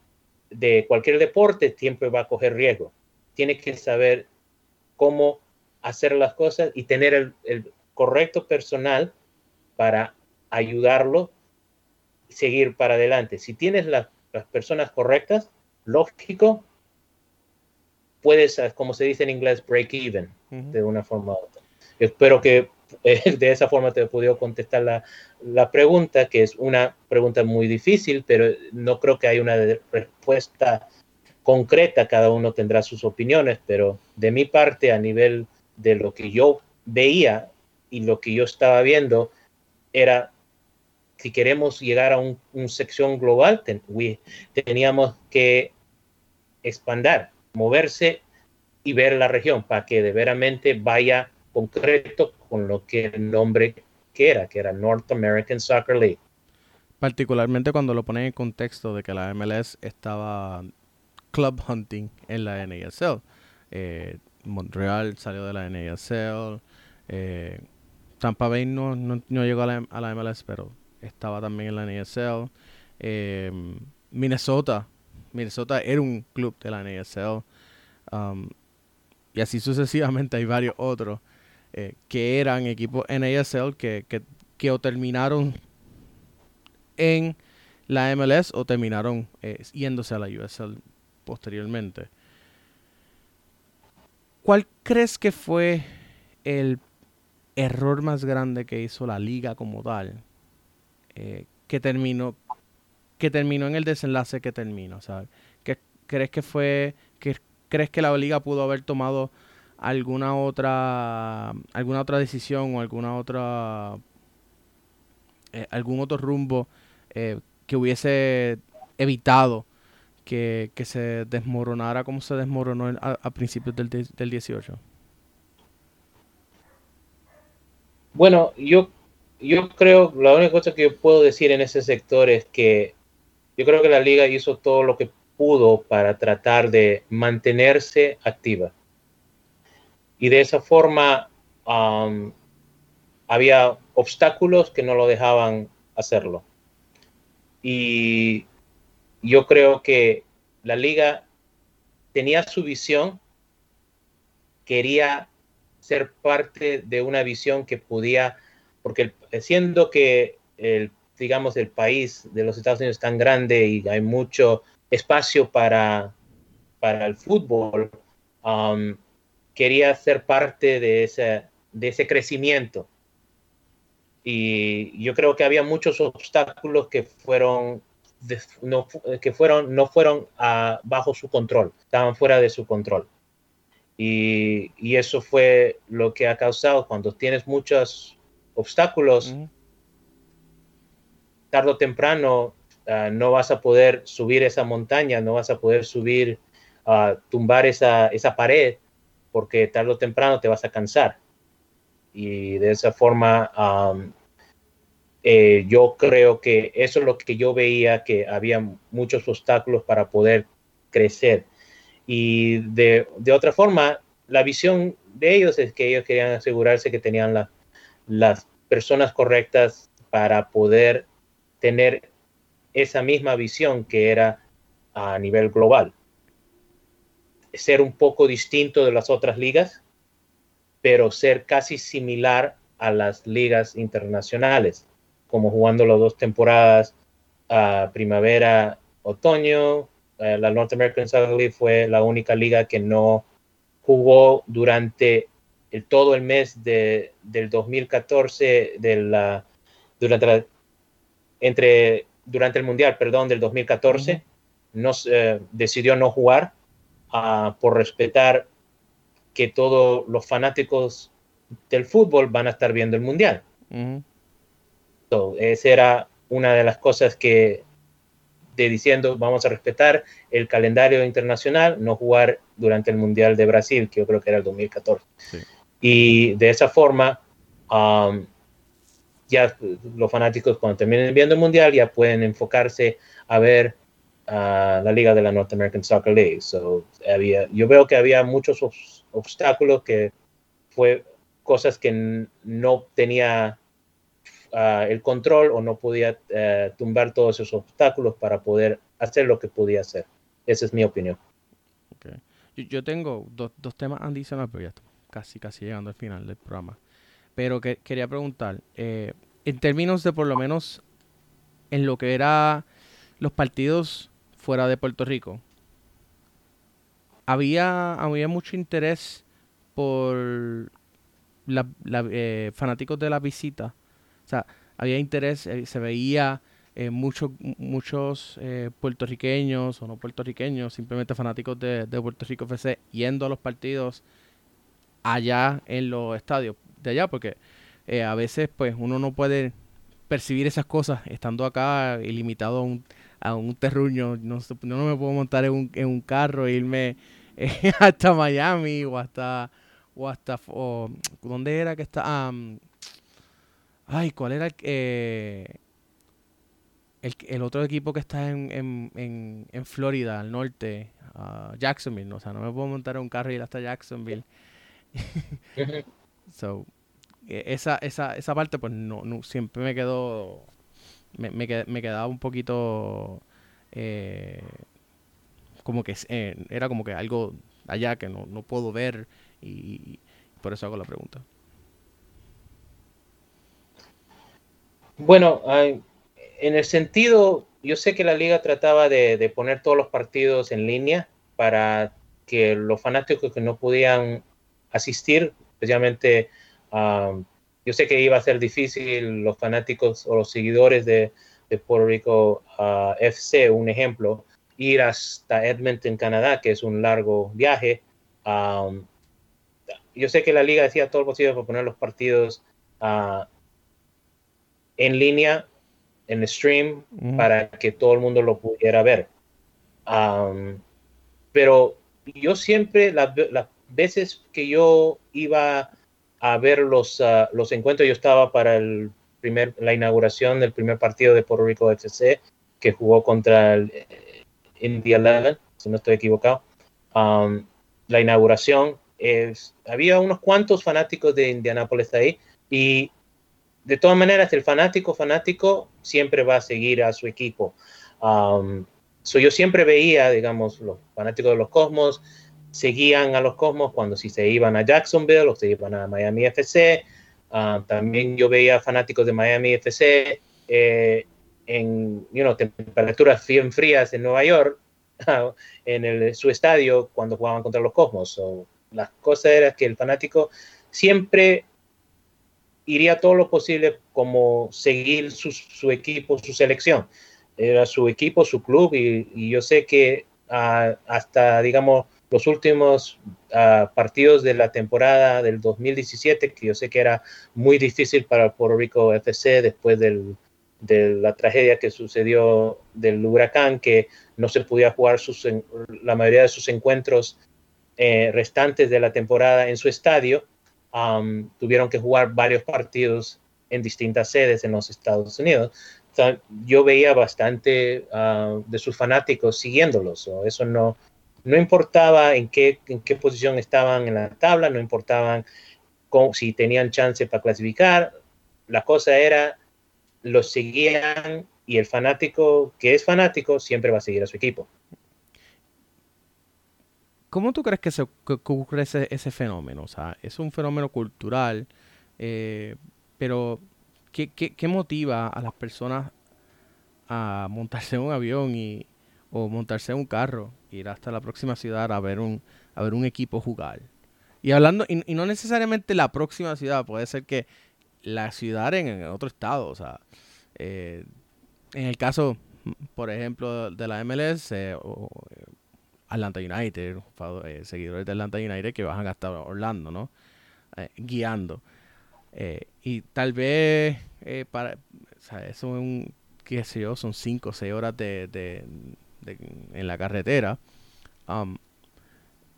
de cualquier deporte, siempre va a coger riesgo. Tiene que saber cómo hacer las cosas y tener el, el correcto personal para ayudarlo y seguir para adelante. Si tienes la, las personas correctas, lógico, puedes, como se dice en inglés, break even uh -huh. de una forma u otra. Espero que de esa forma te he podido contestar la, la, pregunta, que es una pregunta muy difícil, pero no creo que haya una respuesta concreta, cada uno tendrá sus opiniones, pero de mi parte, a nivel de lo que yo veía y lo que yo estaba viendo, era si queremos llegar a un, un sección global, teníamos que expandir, moverse y ver la región para que de veramente vaya concreto con lo que el nombre que era, que era North American Soccer League. Particularmente cuando lo ponen en contexto de que la MLS estaba club hunting en la NASL. Eh, Montreal salió de la NASL. Eh, Tampa Bay no, no, llegó a la, a la, MLS, pero estaba también en la NASL. Eh, Minnesota. Minnesota era un club de la NASL. Um, y así sucesivamente hay varios otros eh, que eran equipos NASL que, que, que o terminaron en la MLS o terminaron eh, yéndose a la USL posteriormente. ¿Cuál crees que fue el error más grande que hizo la liga como tal? Eh, que terminó que terminó en el desenlace que terminó. ¿Qué crees que fue que crees que la liga pudo haber tomado alguna otra alguna otra decisión o alguna otra eh, algún otro rumbo eh, que hubiese evitado que, se desmoronara como se desmoronó a, principios del, del 18? Bueno, yo, yo creo, la única cosa que yo puedo decir en ese sector es que yo creo que la liga hizo todo lo que pudo para tratar de mantenerse activa. Y de esa forma um, había obstáculos que no lo dejaban hacerlo. Y yo creo que la liga tenía su visión, quería ser parte de una visión que podía, porque siendo que el digamos, el país de los Estados Unidos es tan grande y hay mucho espacio para, para el fútbol, um, quería ser parte de ese, de ese crecimiento. Y yo creo que había muchos obstáculos que fueron, no, que fueron, no fueron ah, bajo su control, estaban fuera de su control. Y, y, eso fue lo que ha causado cuando tienes muchos obstáculos tarde o temprano ah, no vas a poder subir esa montaña, no vas a poder subir, a tumbar esa, esa pared, porque tarde o temprano te vas a cansar. Y de esa forma, eh, yo creo que eso es lo que yo veía, que había muchos obstáculos para poder crecer. Y de otra forma, la visión de ellos es que ellos querían asegurarse que tenían las personas correctas para poder tener esa misma visión que era a nivel global. Ser un poco distinto de las otras ligas, pero ser casi similar a las ligas internacionales, como jugando las dos temporadas a primavera, otoño. Eh, la North American Soccer League fue la única liga que no jugó durante el, todo el mes de, del 2014, de la, durante la entre, durante el Mundial, perdón, del 2014, eh, decidió no jugar por respetar que todos los fanáticos del fútbol van a estar viendo el Mundial. esa era una de las cosas que de diciendo vamos a respetar el calendario internacional, no jugar durante el Mundial de Brasil, que yo creo que era el 2014. Y de esa forma, um, ya los fanáticos cuando terminen viendo el mundial ya pueden enfocarse a ver a la liga de la North American Soccer League. So, había, yo veo que había muchos obstáculos que fue cosas que no tenía ah, el control o no podía eh, tumbar todos esos obstáculos para poder hacer lo que podía hacer. Esa es mi opinión. Okay. Yo, tengo dos, dos temas adicionales, pero ya casi, casi llegando al final del programa. Pero que, quería preguntar, eh, en términos de por lo menos en lo que era los partidos fuera de Puerto Rico, había, había mucho interés por la, eh, fanáticos de la visita. O sea, había interés, eh, se veía muchos muchos puertorriqueños o no puertorriqueños, simplemente fanáticos de, de Puerto Rico FC yendo a los partidos allá en los estadios de allá, porque eh, a veces pues uno no puede percibir esas cosas estando acá ilimitado a un, a un terruño. No, no me puedo montar en un, en un carro e irme eh, hasta Miami o hasta... O hasta... O, ¿Dónde era que está? Ay, ¿cuál era el, eh, el, el otro equipo que está en, en, en, en Florida, al norte? Uh, Jacksonville, ¿no? o sea, no me puedo montar en un carro y ir hasta Jacksonville. so, e, esa, esa, esa parte, pues no, no siempre me quedó. Me, me, quedaba un poquito. Eh, como que eh, era como que algo allá que no, no puedo ver y, y por eso hago la pregunta. Bueno, en el sentido, yo sé que la liga trataba de, de, poner todos los partidos en línea para que los fanáticos que no podían asistir, especialmente, um, yo sé que iba a ser difícil los fanáticos o los seguidores de, de Puerto Rico uh, FC, un ejemplo, ir hasta Edmonton, Canadá, que es un largo viaje. Um, yo sé que la liga hacía todo lo posible para poner los partidos uh, en línea, en stream, mm. para que todo el mundo lo pudiera ver. Um, pero yo siempre, las, las, veces que yo iba a ver los, uh, los encuentros, yo estaba para el primer, la inauguración del primer partido de Puerto Rico FC, que jugó contra el eh, India Eleven, si no estoy equivocado. Um, la inauguración, es, había unos cuantos fanáticos de Indianápolis ahí y de todas maneras, el fanático fanático siempre va a seguir a su equipo. Um, so yo siempre veía, digamos, los fanáticos de los Cosmos seguían a los Cosmos cuando si se iban a Jacksonville o se iban a Miami FC. Uh, también yo veía fanáticos de Miami FC eh, en you know, temperaturas bien frías en Nueva York, en el, su estadio cuando jugaban contra los Cosmos. So, la cosa era que el fanático siempre iría todo lo posible como seguir su, equipo, su selección. Era su equipo, su club, y, yo sé que uh, hasta, digamos, los últimos uh, partidos de la temporada del 2017, que yo sé que era muy difícil para Puerto Rico FC después del, de la tragedia que sucedió del huracán, que no se podía jugar sus, la mayoría de sus encuentros eh, restantes de la temporada en su estadio um, tuvieron que jugar varios partidos en distintas sedes en los Estados Unidos. Yo veía bastante uh, de sus fanáticos siguiéndolos. Eso no, no importaba en qué, en qué posición estaban en la tabla, no importaban si tenían chance para clasificar. La cosa era, los seguían y el fanático que es fanático siempre va a seguir a su equipo. ¿Cómo tú crees que se ocurre ese, fenómeno? O sea, es un fenómeno cultural, eh, pero ¿qué, ¿qué, qué, motiva a las personas a montarse en un avión y, o montarse en un carro, ir hasta la próxima ciudad a ver un, a ver un equipo jugar? Y hablando, y, no necesariamente la próxima ciudad, puede ser que la ciudad en, en otro estado, o sea, eh, en el caso, por ejemplo, de la MLS, eh, o, Atlanta United, eh, seguidores de Atlanta United que bajan hasta Orlando, ¿no? Eh, guiando. Eh, y tal vez eh, para, o sea, eso es un, qué sé yo, son 5 o 6 horas de, en la carretera. Um,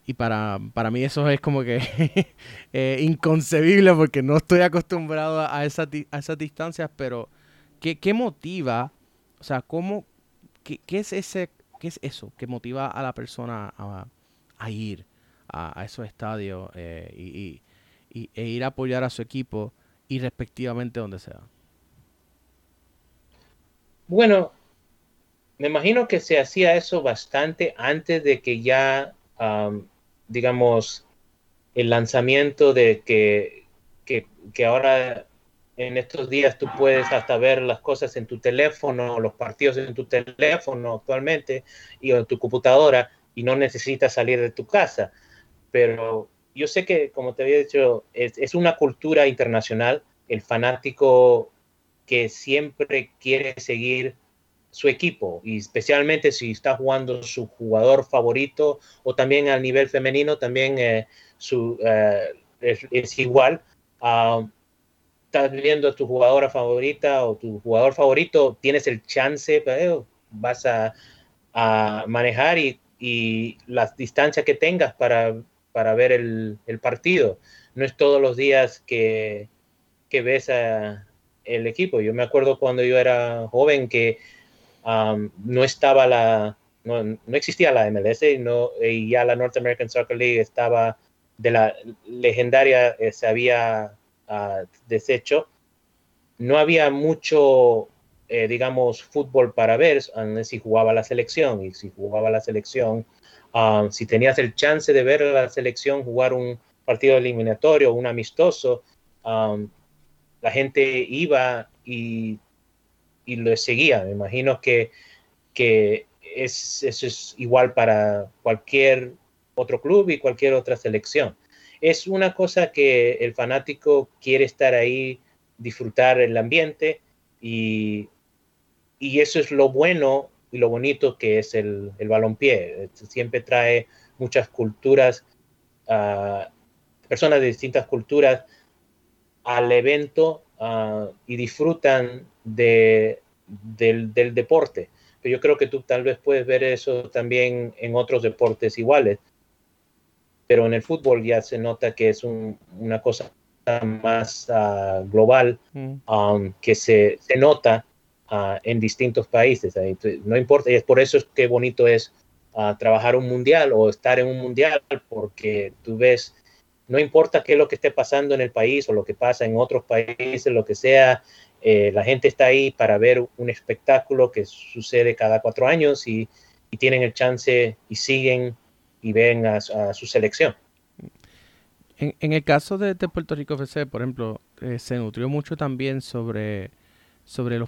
y para, para mí eso es como que eh, inconcebible porque no estoy acostumbrado a, esa, a esas distancias, pero ¿qué, ¿qué, motiva? O sea, ¿cómo, qué, qué es ese ¿Qué es eso que motiva a la persona a, ir a, esos estadios eh, y, e ir a apoyar a su equipo y respectivamente donde sea? Bueno, me imagino que se hacía eso bastante antes de que ya, um, digamos, el lanzamiento de que, que, ahora en estos días tú puedes hasta ver las cosas en tu teléfono, los partidos en tu teléfono actualmente y en tu computadora y no necesitas salir de tu casa. Pero yo sé que, como te había dicho, es, es una cultura internacional, el fanático que siempre quiere seguir su equipo y especialmente si está jugando su jugador favorito o también al nivel femenino también eh, eh, es, igual. Uh, estás viendo a tu jugadora favorita o tu jugador favorito, tienes el chance, pero vas a, manejar y, las distancias que tengas para, para ver el, partido. No es todos los días que, que ves el equipo. Yo me acuerdo cuando yo era joven que no estaba la, no, no, existía la MLS no, y ya la North American Soccer League estaba de la legendaria, eh, se había uh, deshecho. No había mucho, eh, digamos, fútbol para ver si jugaba la selección y si jugaba la selección, si tenías el chance de ver la selección jugar un partido eliminatorio, un amistoso, la gente iba y, y lo seguía. Me imagino que, que es, eso es igual para cualquier otro club y cualquier otra selección. Es una cosa que el fanático quiere estar ahí, disfrutar el ambiente y, y eso es lo bueno y lo bonito que es el, el balompié. Siempre trae muchas culturas, personas de distintas culturas al evento y disfrutan de, del, del, deporte. Pero yo creo que tú tal vez puedes ver eso también en otros deportes iguales. Pero en el fútbol ya se nota que es un, una cosa más uh, global mm. um, que se, se nota uh, en distintos países. No importa, y es por eso es que bonito es uh, trabajar un mundial o estar en un mundial, porque tú ves no importa qué es lo que esté pasando en el país o lo que pasa en otros países, lo que sea, eh, la gente está ahí para ver un espectáculo que sucede cada cuatro años y, tienen el chance y siguen y ven a, su selección. En, el caso de, Puerto Rico FC, por ejemplo, eh, se nutrió mucho también sobre, sobre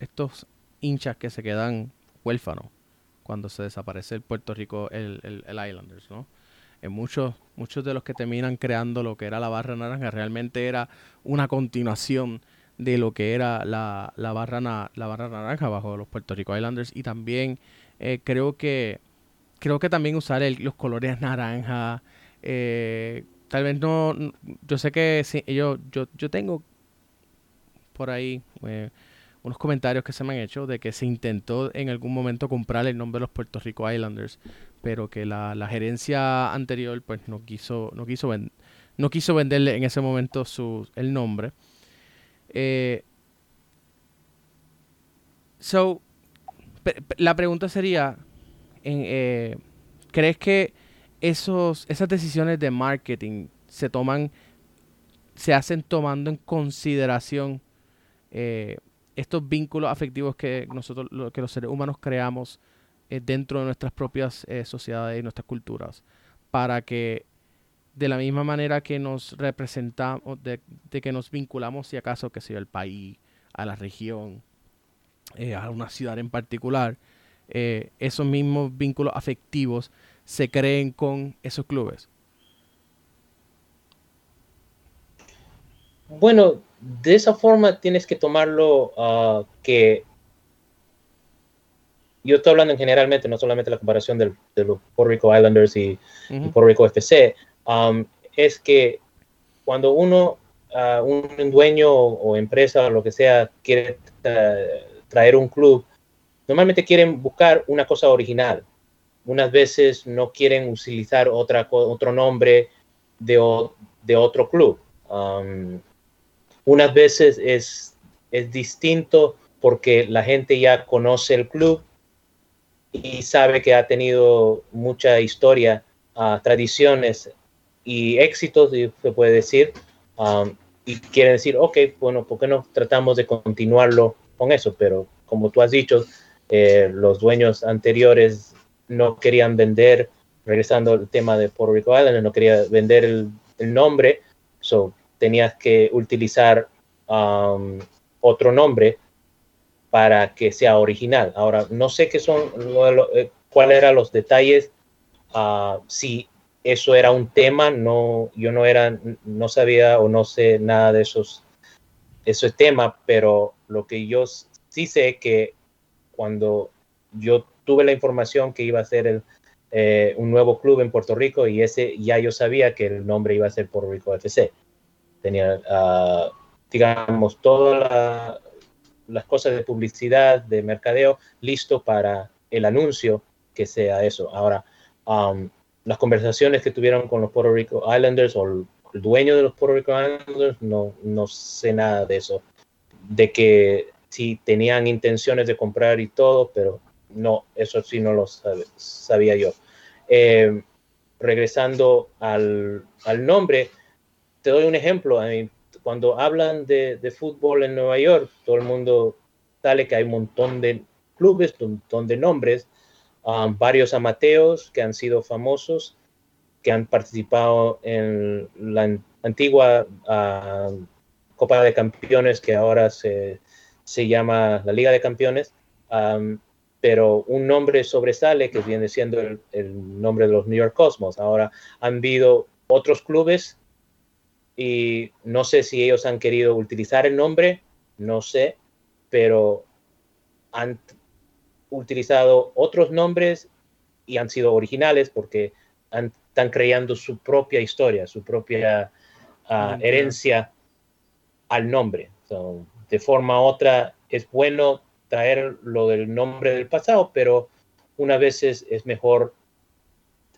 estos hinchas que se quedan huérfanos cuando se desaparece el Puerto Rico, el, el, el Islanders, ¿no? en muchos, muchos de los que terminan creando lo que era la barra naranja realmente era una continuación de lo que era la, la, barra, la barra naranja bajo los Puerto Rico Islanders y también eh, creo que creo que también usar el, los colores naranja eh, tal vez no yo sé que yo, yo, yo tengo por ahí eh, unos comentarios que se me han hecho de que se intentó en algún momento comprar el nombre de los Puerto Rico Islanders pero que la, la gerencia anterior pues no quiso, no quiso, no quiso venderle en ese momento su, el nombre. Eh, so, la pregunta sería, eh, ¿crees que esos, esas decisiones de marketing se toman, se hacen tomando en consideración eh, estos vínculos afectivos que nosotros, que los seres humanos creamos dentro de nuestras propias sociedades y nuestras culturas, para que de la misma manera que nos representamos, de, que nos vinculamos, si acaso, que sea el país, a la región, eh, a una ciudad en particular, esos mismos vínculos afectivos se creen con esos clubes. Bueno, de esa forma tienes que tomarlo uh, que yo estoy hablando en generalmente, no solamente la comparación del, de los Puerto Rico Islanders y, Puerto Rico FC, um, es que cuando uno, uh, un dueño o, empresa o lo que sea, quiere traer un club, normalmente quieren buscar una cosa original. Unas veces no quieren utilizar otra, otro nombre de, de otro club. Unas veces es, es distinto porque la gente ya conoce el club y sabe que ha tenido mucha historia, uh, tradiciones y éxitos, se puede decir, um, y quiere decir, ok, bueno, ¿por qué no tratamos de continuarlo con eso? Pero como tú has dicho, eh, los dueños anteriores no querían vender, regresando al tema de Puerto Rico Island, no quería vender el, nombre, so tenías que utilizar um, otro nombre para que sea original. Ahora, no sé qué son, eh, cuáles eran los detalles, uh, si eso era un tema, no, yo no era, no sabía o no sé nada de esos, ese tema, pero lo que yo sí sé que cuando yo tuve la información que iba a ser el, eh, un nuevo club en Puerto Rico y ese ya yo sabía que el nombre iba a ser Puerto Rico FC. Tenía, uh, digamos, toda la, las cosas de publicidad, de mercadeo, listo para el anuncio que sea eso. Ahora, las conversaciones que tuvieron con los Puerto Rico Islanders o el, dueño de los Puerto Rico Islanders, no, no sé nada de eso. de que si tenían intenciones de comprar y todo, pero no, eso sí no lo sabía yo. Eh, regresando al, nombre, te doy un ejemplo. cuando hablan de, fútbol en Nueva York, todo el mundo sale que hay un montón de clubes, un montón de nombres, um, varios amateos que han sido famosos, que han participado en la antigua uh, Copa de Campeones, que ahora se, llama la Liga de Campeones. Um, pero un nombre sobresale que viene siendo el, nombre de los New York Cosmos. Ahora han habido otros clubes y no sé si ellos han querido utilizar el nombre, no sé, pero han utilizado otros nombres y han sido originales porque están creando su propia historia, su propia ah, herencia al nombre. de forma u otra, es bueno traer lo del nombre del pasado, pero una vez es, mejor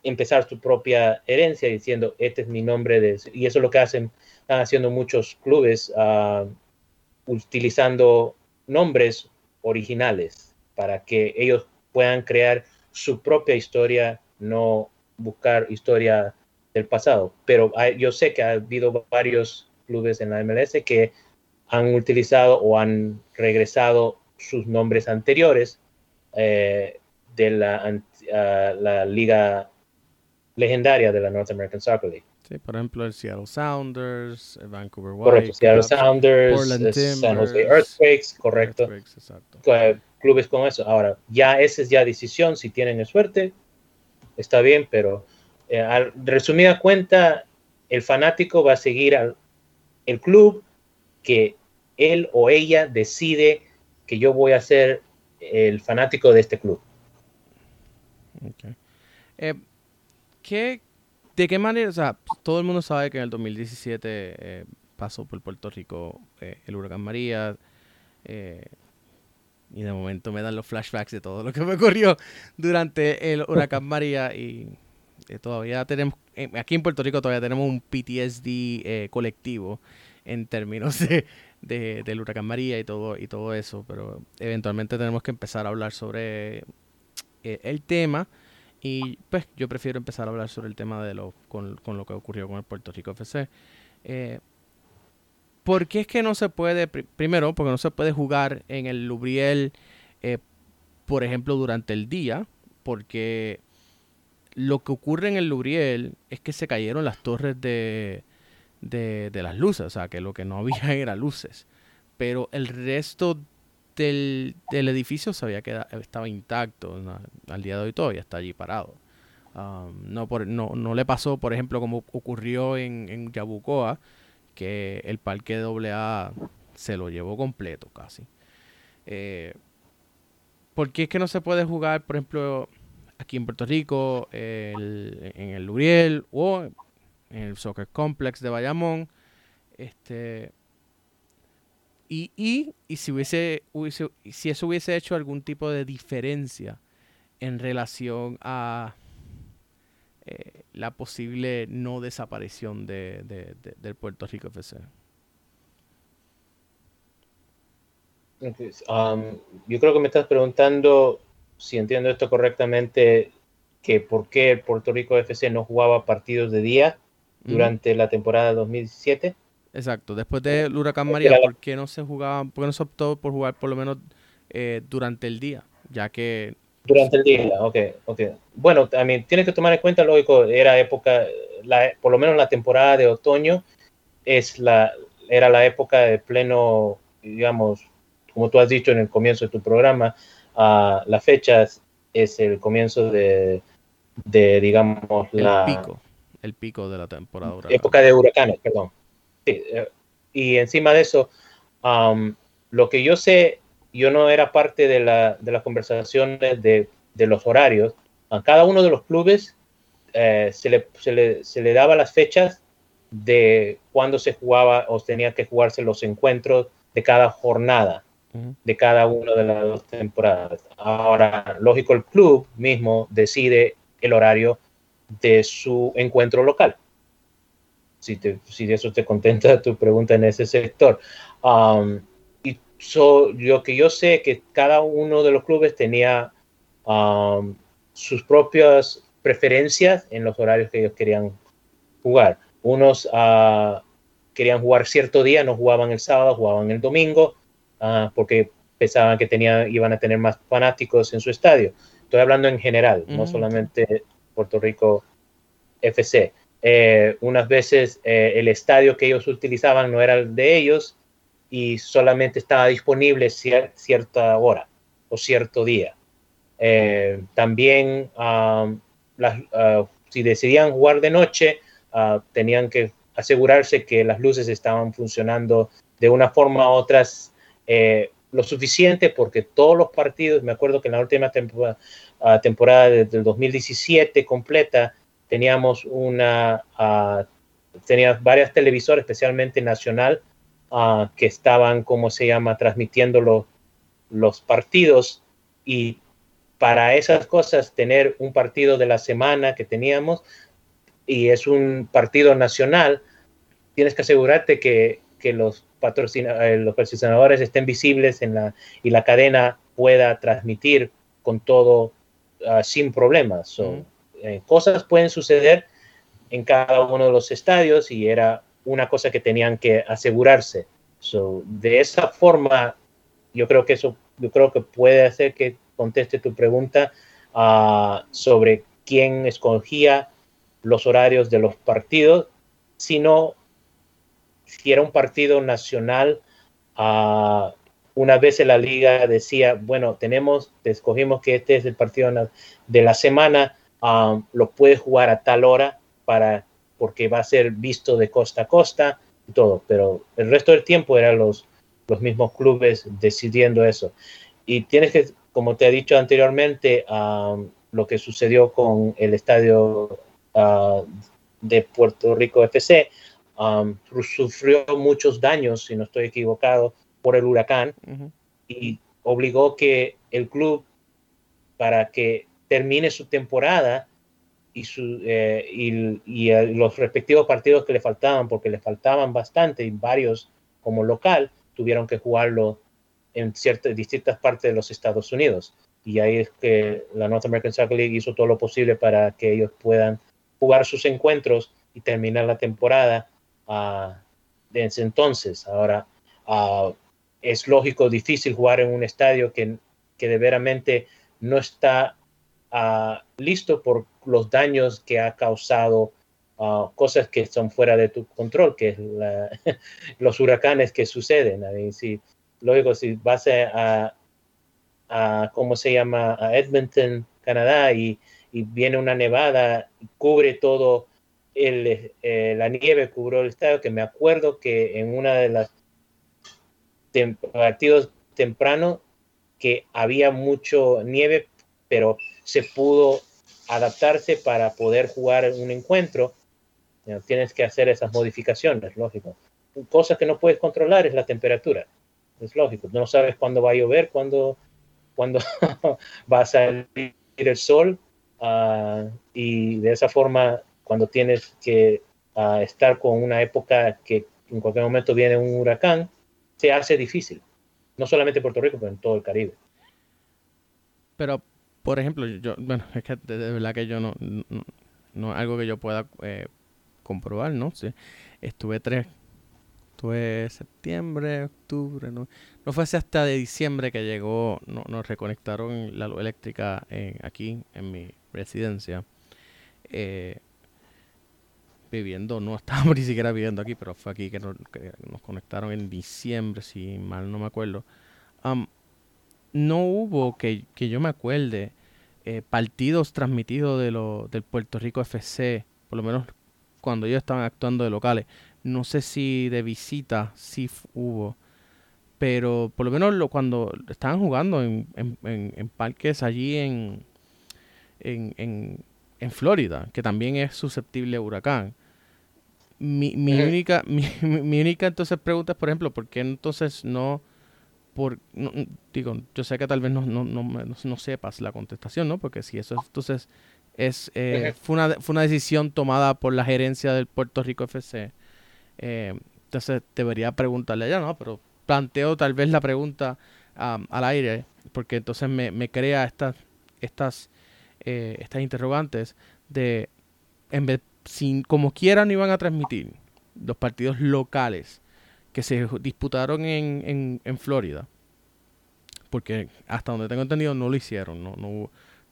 empezar su propia herencia diciendo, este es mi nombre, de, y eso es lo que hacen, están haciendo muchos clubes, uh, utilizando nombres originales para que ellos puedan crear su propia historia, no buscar historia del pasado. Pero yo sé que ha habido varios clubes en la MLS que han utilizado o han regresado sus nombres anteriores eh, de la, la, liga legendaria de la North American Soccer League. Sí, por ejemplo, el Seattle Sounders, el Vancouver White, correcto, Seattle Sounders, San Jose Earthquakes, correcto. Clubes con eso. Ahora, ya esa es ya decisión, si tienen suerte, está bien, pero eh, al, resumida cuenta, el fanático va a seguir al el club que él o ella decide que yo voy a ser el fanático de este club. Eh, ¿De qué manera? O sea, todo el mundo sabe que en el 2017 eh, pasó por Puerto Rico eh, el huracán María. Y de momento me dan los flashbacks de todo lo que me ocurrió durante el huracán María. Y todavía tenemos, aquí en Puerto Rico todavía tenemos un PTSD colectivo en términos de, de, del huracán María y todo, y todo eso, pero eventualmente tenemos que empezar a hablar sobre eh, el tema y pues yo prefiero empezar a hablar sobre el tema de lo, con, lo que ocurrió con el Puerto Rico FC. Eh, ¿Por qué es que no se puede, primero, porque no se puede jugar en el Lubriel, eh, por ejemplo, durante el día? Porque lo que ocurre en el Lubriel es que se cayeron las torres de, de, las luces, o sea, que lo que no había era luces. Pero el resto del, edificio se había quedado, estaba intacto. Al día de hoy todavía está allí parado. Um, no, por, no, no le pasó, por ejemplo, como ocurrió en Yabucoa, que el parque AA se lo llevó completo casi. Eh, ¿Por qué es que no se puede jugar, por ejemplo, aquí en Puerto Rico, en el Luriel o en el Soccer Complex de Bayamón. Este, y, y, y si, hubiese, hubiese, si eso hubiese hecho algún tipo de diferencia en relación a eh, la posible no desaparición de, de, del Puerto Rico FC. Um, yo creo que me estás preguntando, si entiendo esto correctamente, que por qué el Puerto Rico FC no jugaba partidos de día durante la temporada 2007. Exacto, después del huracán María, ¿por qué no se jugaba, por qué no se optó por jugar por lo menos eh, durante el día? Ya que... Durante el día, ok, ok. Bueno, también tienes que tomar en cuenta, lógico, era época, la, por lo menos la temporada de otoño es la, era la época de pleno, digamos, como tú has dicho en el comienzo de tu programa, uh, la fecha es, el comienzo de, de digamos, la... Pico el pico de la temporada Época de huracanes, perdón. Eh, y encima de eso, um, lo que yo sé, yo no era parte de, la, de las conversaciones de, de, los horarios. A cada uno de los clubes eh, se, le, se, le, se, le, daba las fechas de cuándo se jugaba o tenía que jugarse los encuentros de cada jornada de cada una de las dos temporadas. Ahora, lógico, el club mismo decide el horario de su encuentro local. Si, te, si de eso te contenta tu pregunta en ese sector. Um, so, yo que yo sé que cada uno de los clubes tenía um, sus propias preferencias en los horarios que ellos querían jugar. Unos uh, querían jugar cierto día, no jugaban el sábado, jugaban el domingo, uh, porque pensaban que tenían, iban a tener más fanáticos en su estadio. Estoy hablando en general, no solamente Puerto Rico FC. Eh, unas veces eh, el estadio que ellos utilizaban no era el de ellos y solamente estaba disponible cierta hora o cierto día. Eh, también, ah, si decidían jugar de noche, ah, tenían que asegurarse que las luces estaban funcionando de una forma u otra lo suficiente porque todos los partidos, me acuerdo que en la última temporada, uh, temporada del 2017 completa, teníamos una, tenía varias televisores, especialmente nacional, uh, que estaban, como se llama?, transmitiendo los, los partidos y para esas cosas, tener un partido de la semana que teníamos y es un partido nacional, tienes que asegurarte que, que los patrocina, eh, los patrocinadores estén visibles en la, y la cadena pueda transmitir con todo uh, sin problemas. So, eh, cosas pueden suceder en cada uno de los estadios y era una cosa que tenían que asegurarse. So, de esa forma, yo creo que eso, yo creo que puede hacer que conteste tu pregunta uh, sobre quién escogía los horarios de los partidos, sino si era un partido nacional, uh, una vez en la liga decía, bueno, tenemos, escogimos que este es el partido de la semana, um, lo puedes jugar a tal hora para, porque va a ser visto de costa a costa y todo, pero el resto del tiempo eran los, los mismos clubes decidiendo eso. Y tienes que, como te he dicho anteriormente, um, lo que sucedió con el estadio uh, de Puerto Rico FC, Um, sufrió muchos daños, si no estoy equivocado, por el huracán y obligó que el club, para que termine su temporada y, su, eh, y, eh, los respectivos partidos que le faltaban, porque le faltaban bastante y varios como local, tuvieron que jugarlo en ciertas distintas partes de los Estados Unidos. Y ahí es que la North American Soccer League hizo todo lo posible para que ellos puedan jugar sus encuentros y terminar la temporada desde entonces. Ahora, es lógico, difícil jugar en un estadio que, que de veramente no está listo por los daños que ha causado cosas que son fuera de tu control, que es los huracanes que suceden. lógico, si vas a, ¿cómo se llama?, a Edmonton, Canadá, y, y viene una nevada, cubre todo eh, la nieve cubrió el estadio, que me acuerdo que en una de las partidos temprano que había mucho nieve, pero se pudo adaptarse para poder jugar un encuentro. Tienes que hacer esas modificaciones, lógico. Cosas que no puedes controlar es la temperatura. Es lógico. No sabes cuándo va a llover, cuándo, cuándo va a salir el sol. Ah, y de esa forma cuando tienes que uh, estar con una época que en cualquier momento viene un huracán, se hace difícil. No solamente en Puerto Rico, pero en todo el Caribe. Pero, por ejemplo, yo, bueno, es que de, verdad que yo no, no, es algo que yo pueda eh, comprobar, ¿no? Sí, estuve tres, estuve septiembre, octubre, no, no fue hasta de diciembre que llegó, no, nos reconectaron la luz eléctrica aquí en mi residencia. Eh, viviendo, no estábamos ni siquiera viviendo aquí, pero fue aquí que nos, conectaron en diciembre, si mal no me acuerdo. no hubo, que, que, yo me acuerde, eh, partidos transmitidos de lo, del Puerto Rico FC, por lo menos cuando ellos estaban actuando de locales. No sé si de visita sí hubo, pero por lo menos lo, cuando estaban jugando en, en, en, parques allí en, en, en Florida, que también es susceptible a huracán. Mi, mi única, mi, mi, única entonces pregunta es, por ejemplo, ¿por qué entonces no, por, digo, yo sé que tal vez no, no, no, no, sepas la contestación, ¿no? Porque si eso entonces es, eh, fue, una, fue una decisión tomada por la gerencia del Puerto Rico FC, eh, entonces debería preguntarle allá, ¿no? Pero planteo tal vez la pregunta al aire, porque entonces me, me crea estas, estas, eh, estas interrogantes de, en vez, sin, como quieran iban a transmitir los partidos locales que se disputaron en, en, Florida, porque hasta donde tengo entendido no lo hicieron, no, no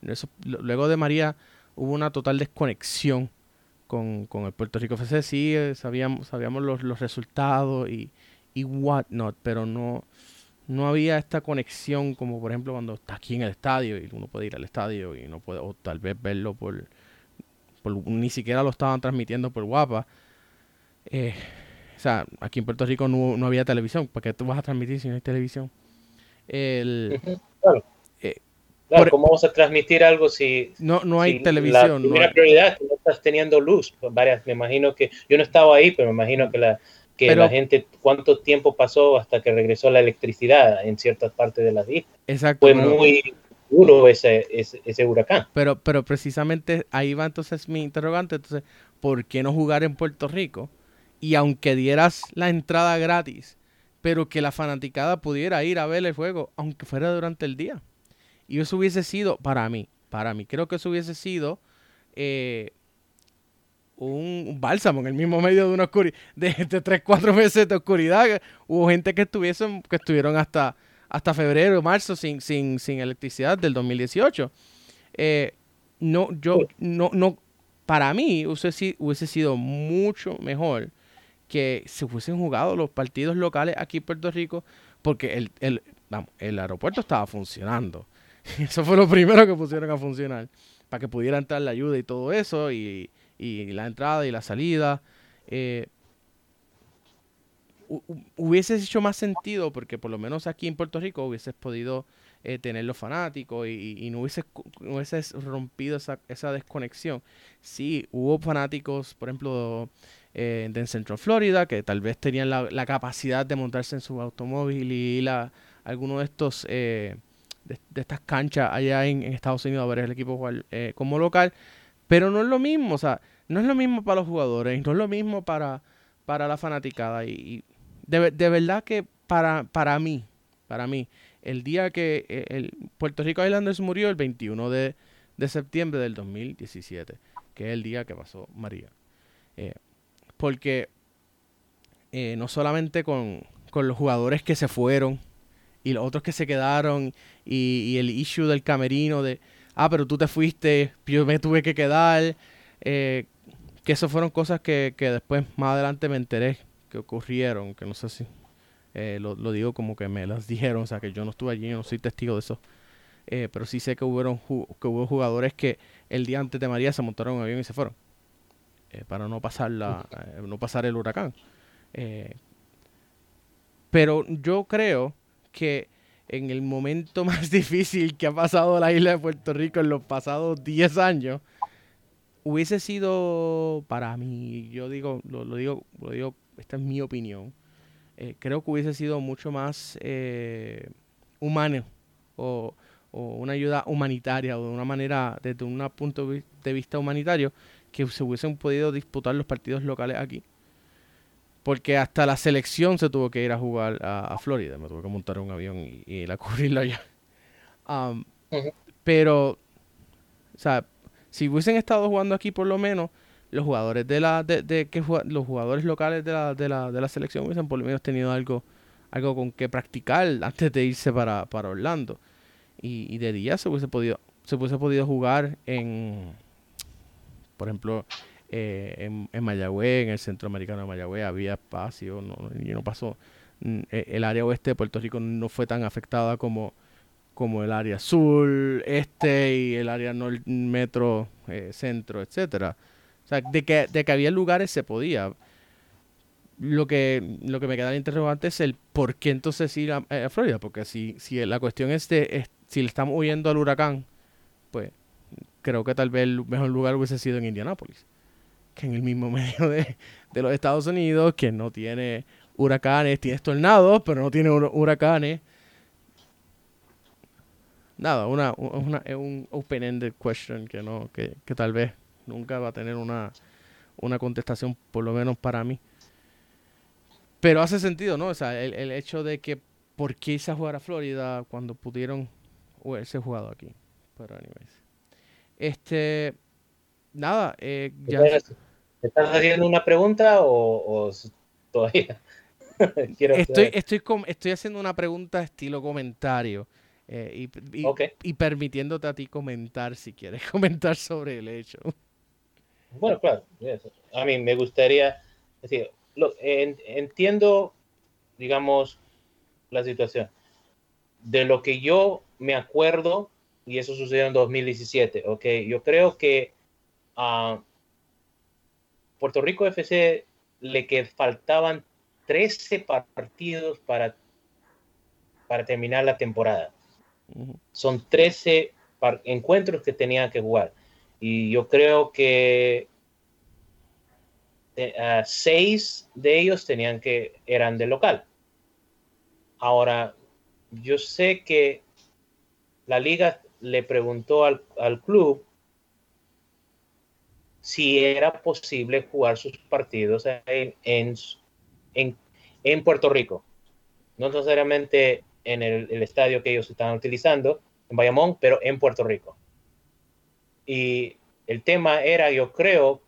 eso, luego de María hubo una total desconexión con, con el Puerto Rico FC, sí, eh, sabíamos, sabíamos los, los resultados y, y whatnot, pero no, no había esta conexión como por ejemplo cuando está aquí en el estadio y uno puede ir al estadio y no puede, o tal vez verlo por, ni siquiera lo estaban transmitiendo por guapa. Eh, o sea, aquí en Puerto Rico no, no había televisión, ¿para qué tú vas a transmitir si no hay televisión? El, claro. Eh, claro, ¿cómo vamos a transmitir algo si no, no hay televisión? La primera prioridad es que no estás teniendo luz. Pues varias, me imagino que, yo no estaba ahí, pero me imagino que la, que la gente, cuánto tiempo pasó hasta que regresó la electricidad en ciertas partes de la isla. Exacto. Fue muy duro ese, ese, huracán. Pero, pero precisamente ahí va entonces mi interrogante, entonces, ¿por qué no jugar en Puerto Rico? Y aunque dieras la entrada gratis, pero que la fanaticada pudiera ir a ver el juego, aunque fuera durante el día. Y eso hubiese sido, para mí, para mí, creo que eso hubiese sido eh, un, bálsamo en el mismo medio de una oscuridad, de, de, tres, cuatro meses de oscuridad. Hubo gente que estuviesen, que estuvieron hasta, hasta febrero, marzo sin, sin, sin electricidad del 2018. Eh, no, yo, no, no, para mí hubiese, hubiese sido mucho mejor que se hubiesen jugado los partidos locales aquí en Puerto Rico, porque el, el, vamos, el aeropuerto estaba funcionando. Eso fue lo primero que pusieron a funcionar, para que pudiera entrar la ayuda y todo eso, y, y la entrada y la salida. Eh, hubiese hecho más sentido porque por lo menos aquí en Puerto Rico hubieses podido eh, tener los fanáticos y, no, hubieses, rompido esa, esa, desconexión. Sí, hubo fanáticos, por ejemplo, eh, de Central Florida que tal vez tenían la, capacidad de montarse en su automóvil y ir a alguno de estos de, estas canchas allá en, Estados Unidos a ver el equipo jugar como local pero no es lo mismo, o sea, no es lo mismo para los jugadores, no es lo mismo para, para la fanaticada. Y, de, de, verdad que para, para mí, para mí, el día que eh, el Puerto Rico Islanders murió, el 21 de, de septiembre del 2017, que es el día que pasó María. Eh, porque eh, no solamente con, con, los jugadores que se fueron y los otros que se quedaron y, el issue del camerino de ah, pero tú te fuiste, yo me tuve que quedar. Eh, que eso fueron cosas que, que, después, más adelante me enteré que ocurrieron, que no sé si eh, lo, digo como que me las dijeron, o sea, que yo no estuve allí, yo no soy testigo de eso. Pero sí sé que, hubieron, que hubo jugadores que el día antes de María se montaron en avión y se fueron. Para no pasar, la, no pasar el huracán. pero yo creo que en el momento más difícil que ha pasado la isla de Puerto Rico en los pasados 10 años, hubiese sido para mí, yo digo, lo, digo, lo digo, esta es mi opinión, eh, creo que hubiese sido mucho más eh, humano o, o, una ayuda humanitaria o de una manera, desde un punto de vista humanitario, que se hubiesen podido disputar los partidos locales aquí porque hasta la selección se tuvo que ir a jugar a, Florida. Me tuve que montar un avión y, ir a cubrirlo allá. Um, pero, o sea, si hubiesen estado jugando aquí por lo menos, los jugadores de la, de, que los jugadores locales de la, de la, de la selección hubiesen por lo menos tenido algo, algo con que practicar antes de irse para, para Orlando. Y, y de día se hubiese podido, se hubiese podido jugar en, por ejemplo, eh, en, en, Mayagüez, en el centroamericano de Mayagüez, había espacio, no, y no pasó. Mm, e, el área oeste de Puerto Rico no fue tan afectada como, como el área sur, este y el área norte, metro, eh, centro, etcétera. O sea, de que, de que había lugares se podía. Lo que, lo que me queda interrogante es el por qué entonces ir a, a Florida, porque si, si la cuestión es de si le estamos huyendo al huracán, pues creo que tal vez el mejor lugar hubiese sido en Indianápolis que en el mismo medio de, los Estados Unidos, que no tiene huracanes, tiene tornados, pero no tiene huracanes. Nada, una, una, es un open-ended question que, no, que, que, tal vez nunca va a tener una, una contestación, por lo menos para mí. Pero hace sentido, ¿no? O sea, el, el hecho de que por qué irse a jugar a Florida cuando pudieron haberse jugado aquí. Pero anyways. Este, nada, eh, ya... ¿Estás haciendo una pregunta o, o todavía? estoy, estoy, estoy haciendo una pregunta estilo comentario eh, y, y, permitiéndote a ti comentar si quieres comentar sobre el hecho. Bueno, claro. A mí me gustaría decir, lo, entiendo, digamos, la situación. De lo que yo me acuerdo, y eso sucedió en 2017, ok, yo creo que a Puerto Rico FC le que faltaban 13 partidos para, para terminar la temporada. Son 13 encuentros que tenían que jugar. Y yo creo que uh, seis de ellos tenían que eran de local. Ahora, yo sé que la liga le preguntó al, al club si era posible jugar sus partidos en, en, en Puerto Rico. No necesariamente en el, el, estadio que ellos estaban utilizando, en Bayamón, pero en Puerto Rico. Y el tema era, yo creo,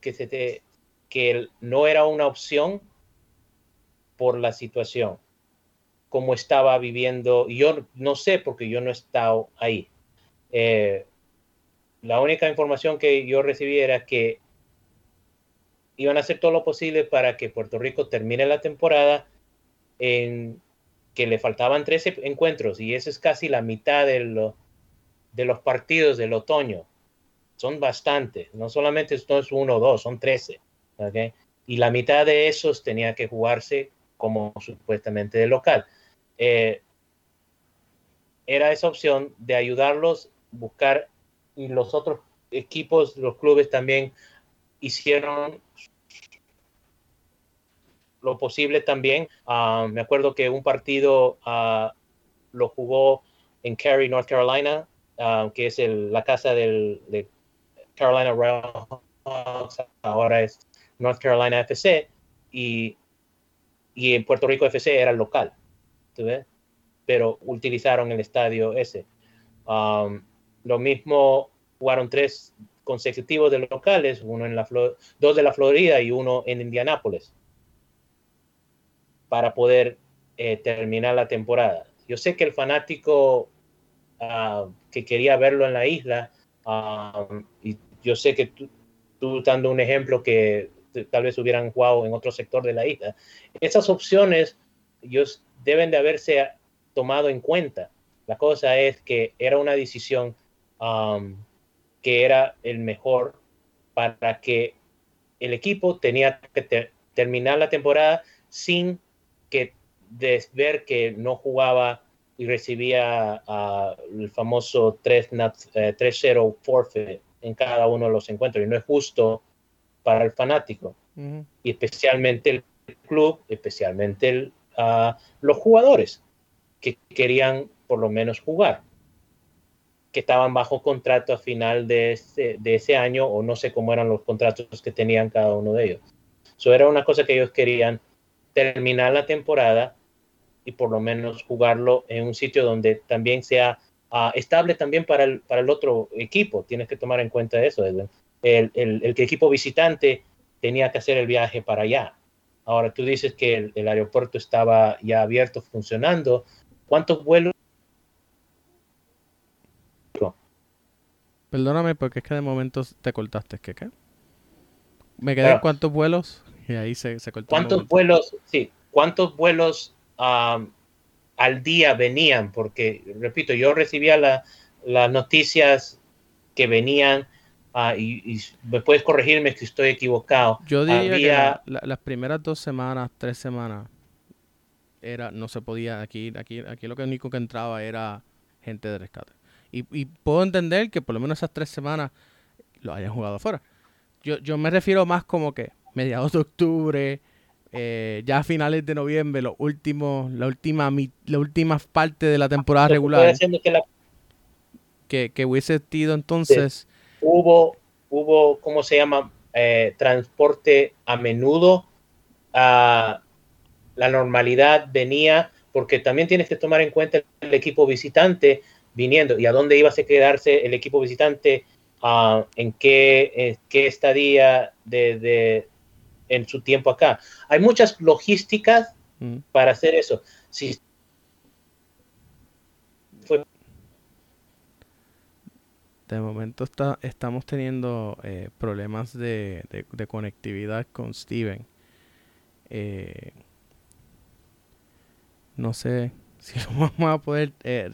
que, se te, que no era una opción por la situación, como estaba viviendo. Yo no sé porque yo no he estado ahí. Eh, la única información que yo recibí era que iban a hacer todo lo posible para que Puerto Rico termine la temporada en que le faltaban 13 encuentros y eso es casi la mitad de, lo, de los partidos del otoño. Son bastantes, no solamente esto es uno o dos, son 13. Y la mitad de esos tenía que jugarse como supuestamente de local. Eh, era esa opción de ayudarlos, buscar y los otros equipos, los clubes también hicieron lo posible también. Ah, me acuerdo que un partido uh, lo jugó en Cary, North Carolina, uh, que es la casa del, de Carolina Royal ahora es North Carolina FC, y, y en Puerto Rico FC era el local, pero utilizaron el estadio ese. Um, lo mismo jugaron tres consecutivos de locales, uno en la dos de la Florida y uno en Indianápolis, para poder eh, terminar la temporada. Yo sé que el fanático uh, que quería verlo en la isla, uh, y yo sé que tú, tú dando un ejemplo que tal vez hubieran jugado en otro sector de la isla, esas opciones ellos deben de haberse tomado en cuenta. La cosa es que era una decisión um, que era el mejor para que el equipo tenía que terminar la temporada sin que ver que no jugaba y recibía el famoso 3-0 eh, forfeit en cada uno de los encuentros. Y no es justo para el fanático. Y especialmente el club, especialmente los jugadores que querían por lo menos jugar que estaban bajo contrato a final de ese, de ese año o no sé cómo eran los contratos que tenían cada uno de ellos. Eso era una cosa que ellos querían terminar la temporada y por lo menos jugarlo en un sitio donde también sea uh, estable también para el, para el otro equipo. Tienes que tomar en cuenta eso. El, el, el, equipo visitante tenía que hacer el viaje para allá. Ahora tú dices que el, el aeropuerto estaba ya abierto, funcionando. ¿Cuántos vuelos Perdóname porque es que de momento te cortaste. ¿Qué qué? Me quedan cuántos vuelos y ahí se, se cortó. ¿Cuántos vuelos? Sí, ¿cuántos vuelos al día venían? Porque, repito, yo recibía las noticias que venían uh, y, y, me puedes corregirme si estoy equivocado. Yo diría que las primeras dos semanas, tres semanas, era no se podía. Aquí, aquí, aquí lo que único que entraba era gente de rescate. Y, puedo entender que por lo menos esas tres semanas lo hayan jugado afuera. Yo, yo me refiero más como que mediados de octubre, eh, ya a finales de noviembre, los últimos, la última, la última parte de la temporada regular. Que, que, hubiese sido entonces. Hubo, hubo, ¿cómo se llama? Eh, transporte a menudo a, la normalidad venía, porque también tienes que tomar en cuenta el equipo visitante viniendo y a dónde iba a quedarse el equipo visitante, uh, en qué, qué estadía de, de, en su tiempo acá. Hay muchas logísticas mm. para hacer eso. Si de momento está, estamos teniendo eh, problemas de, conectividad con Steven. Eh, no sé si lo vamos a poder eh,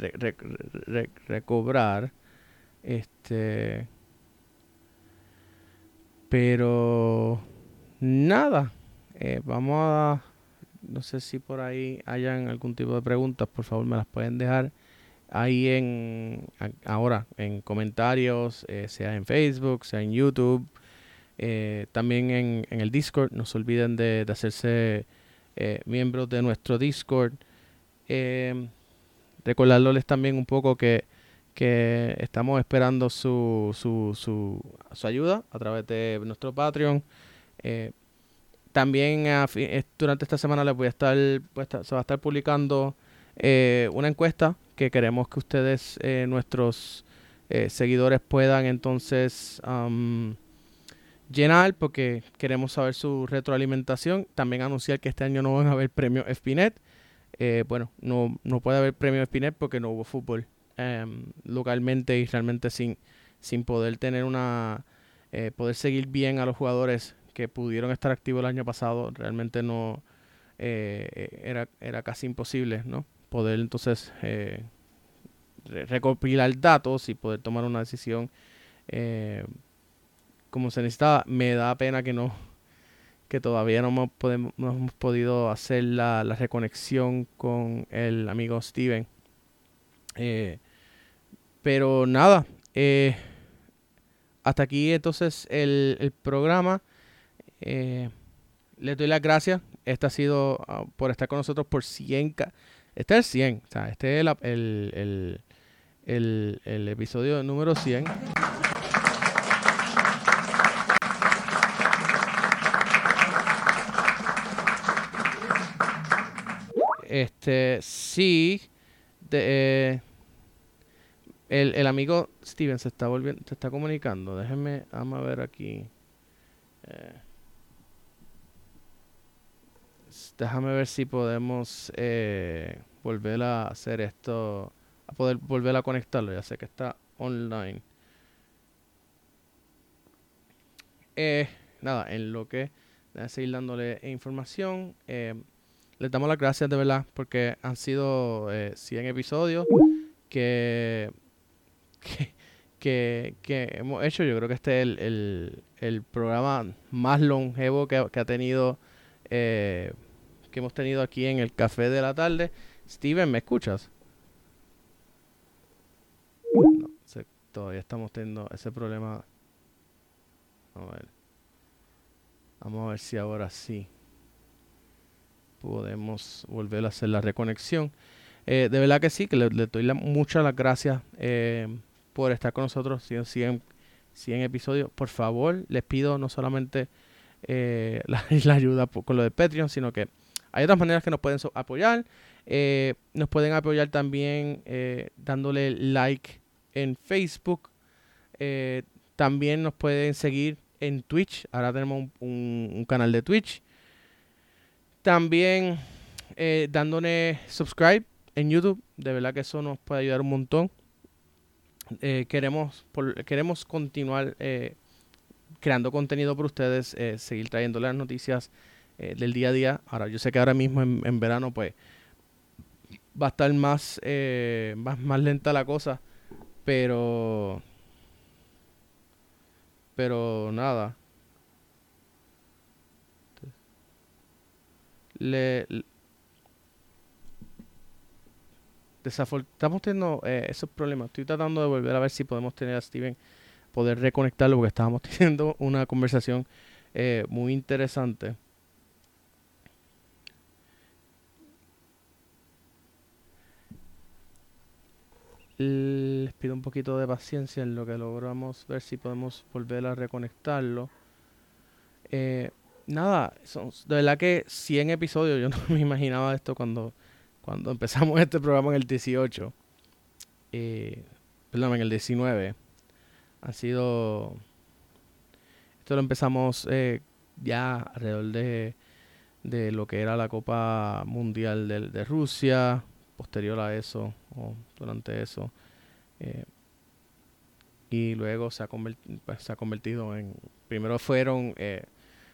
recobrar. Este. Pero. Nada. Eh, vamos a. No sé si por ahí hayan algún tipo de preguntas. Por favor, me las pueden dejar ahí en. Ahora, en comentarios, eh, sea en Facebook, sea en YouTube. también en, en, el Discord. No se olviden de, de hacerse miembros de nuestro Discord. Eh, recordarles también un poco que, que estamos esperando su, su, su, su, ayuda a través de nuestro Patreon. Eh, también durante esta semana les voy a estar, pues, se va a estar publicando eh, una encuesta que queremos que ustedes, eh, nuestros seguidores, puedan entonces llenar porque queremos saber su retroalimentación. También anunciar que este año no van a haber premios FPNet. Eh, bueno, no, no puede haber premio Spinet porque no hubo fútbol em, localmente y realmente sin, sin poder tener una, eh, poder seguir bien a los jugadores que pudieron estar activos el año pasado, realmente no, eh, era, era casi imposible, ¿no? Poder entonces recopilar datos y poder tomar una decisión como se necesitaba. Me da pena que no, que todavía no hemos, podido hacer la, reconexión con el amigo Steven. Eh, pero nada, eh, hasta aquí entonces el, el programa. Eh, les doy las gracias. Este ha sido uh, por estar con nosotros por 100. Este es el 100. O sea, este es el, el, el, el episodio número 100. Este, sí, de, eh, el, el, amigo Steven se está volviendo, se está comunicando. Déjenme, vamos a ver aquí. Eh, déjame ver si podemos eh, volver a hacer esto, a poder volver a conectarlo. Ya sé que está online. Eh, nada, en lo que voy seguir dándole información. Eh, les damos las gracias de verdad porque han sido eh, 100 episodios que, que, que, hemos hecho. Yo creo que este es el, el, programa más longevo que, que ha tenido, eh, que hemos tenido aquí en el Café de la Tarde. Steven, ¿me escuchas? Todavía estamos teniendo ese problema. A ver. Vamos a ver si ahora sí podemos volver a hacer la reconexión. Eh, de verdad que sí, que le, doy muchas las gracias eh, por estar con nosotros 100, 100, episodios. Por favor, les pido no solamente eh, la, ayuda con lo de Patreon, sino que hay otras maneras que nos pueden apoyar. nos pueden apoyar también dándole like en Facebook. también nos pueden seguir en Twitch. Ahora tenemos un canal de Twitch. También eh, dándole subscribe en YouTube. De verdad que eso nos puede ayudar un montón. Eh, queremos, queremos continuar eh, creando contenido para ustedes, seguir trayendo las noticias del día a día. Ahora, yo sé que ahora mismo en, verano, pues, va a estar más, más, más lenta la cosa. Pero, pero nada, le, estamos teniendo eh, esos problemas. Estoy tratando de volver a ver si podemos tener a Steven, poder reconectarlo, porque estábamos teniendo una conversación eh, muy interesante. Les pido un poquito de paciencia en lo que logramos ver si podemos volver a reconectarlo. Eh, nada, son, de verdad que 100 episodios, yo no me imaginaba esto cuando, cuando empezamos este programa en el 18, eh, perdón, en el 19, ha sido, esto lo empezamos eh, ya alrededor de, de lo que era la Copa Mundial de, de Rusia, posterior a eso, o durante eso. Eh, y luego se ha, convertido, pues, se ha convertido en... Primero fueron eh,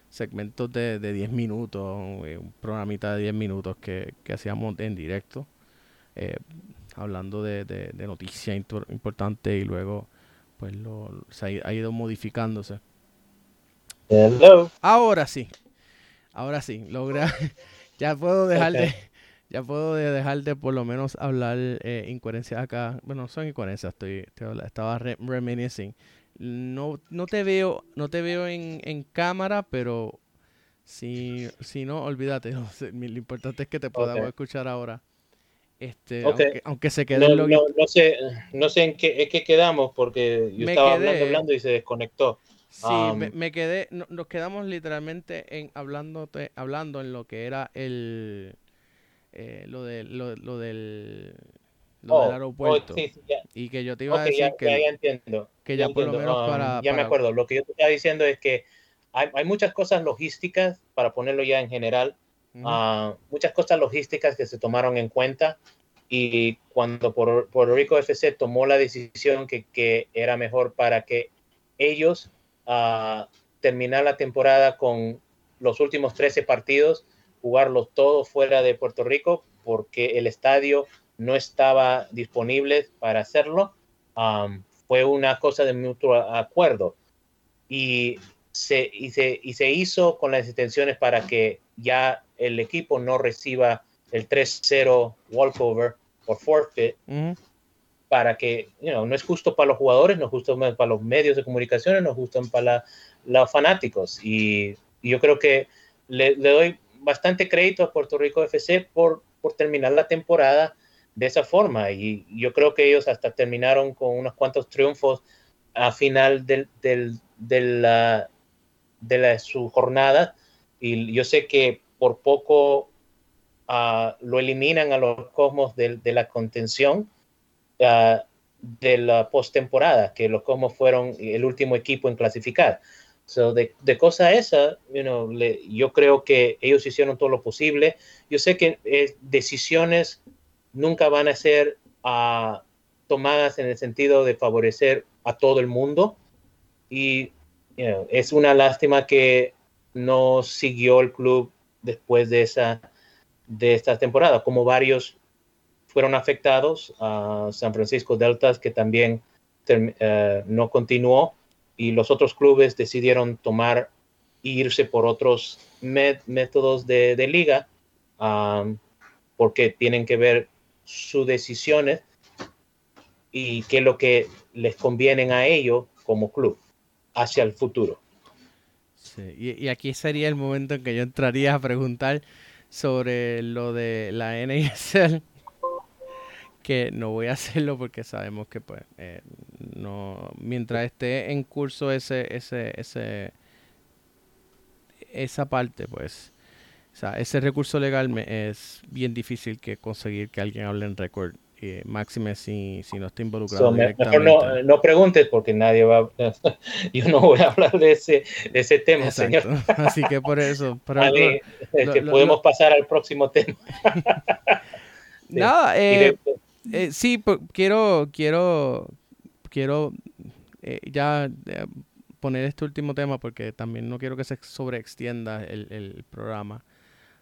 segmentos de, de 10 minutos, eh, un programita de 10 minutos que, que hacíamos en directo, eh, hablando de, de, de noticias importantes y luego pues lo, se ha, ha ido modificándose. Hello. Ahora sí, ahora sí, logra, ya puedo dejar de ya puedo dejar de por lo menos hablar eh, incoherencias acá. Bueno, son incoherencias, estoy, estoy estaba re reminiscing. No, no te veo, no te veo en, en cámara, pero si, si no, olvídate. No sé, lo importante es que te podamos Okay. escuchar ahora. Este, Okay. aunque, aunque se quede No, no, no sé, no sé en qué, en qué quedamos porque yo Me estaba quedé- hablando, hablando y se desconectó. Sí, Um, me, me quedé, no- nos quedamos literalmente en hablando, hablando en lo que era el, eh, lo, de, lo, lo del, lo Oh, del oh, aeropuerto. sí, sí, ya, Y que yo te iba a decir ya, que, ya, ya entiendo. que ya ya por lo menos Um, para, ya me acuerdo. Lo que yo te estaba diciendo es que hay, hay muchas cosas logísticas, para ponerlo ya en general, ah, muchas cosas logísticas que se tomaron en cuenta y cuando Puerto, Rico FC tomó la decisión que, que era mejor para que ellos ah, terminar la temporada con los últimos 13 partidos, jugarlos todos fuera de Puerto Rico porque el estadio no estaba disponible para hacerlo. um, fue una cosa de mutuo acuerdo y se, y, se, y se hizo con las intenciones para que ya el equipo no reciba el 3-0 walkover o forfeit para que, you know, no es justo para los jugadores, no es justo para los medios de comunicación, no es justo para la- los fanáticos. Y, y yo creo que le, le doy bastante crédito a Puerto Rico FC por, por terminar la temporada de esa forma. Y yo creo que ellos hasta terminaron con unos cuantos triunfos a final del, del- de, la, de la- su jornada. Y yo sé que por poco ah, lo eliminan a los Cosmos de, de la contención ah, de la postemporada, que los Cosmos fueron el último equipo en clasificar. So, de, cosa esa, you know, le- yo creo que ellos hicieron todo lo posible. Yo sé que eh, decisiones nunca van a ser ah, tomadas en el sentido de favorecer a todo el mundo. Y you know, es una lástima que no siguió el club después de esa de esta temporada, como varios fueron afectados, a San Francisco Deltas, que también eh, no continuó, y los otros clubes decidieron tomar e irse por otros métodos de, liga, um, porque tienen que ver sus decisiones y qué es lo que les conviene a ellos como club hacia el futuro. Sí, Y, aquí sería el momento en que yo entraría a preguntar sobre lo de la NSL, que no voy a hacerlo porque sabemos que pues eh, no mientras esté en curso ese ese ese esa parte pues o sea, ese recurso legal me es bien difícil que conseguir que alguien hable en récord eh, máxime si, si no está involucrado So, me- directamente. mejor no, no preguntes porque nadie va, yo no voy a hablar de ese, de ese tema, Exacto. señor. Así que por eso. pero A es que lo- podemos lo- pasar al próximo tema. Nada, eh, Eh, sí, quiero, quiero, quiero eh, ya eh, poner este último tema porque también no quiero que se sobreextienda el, el programa.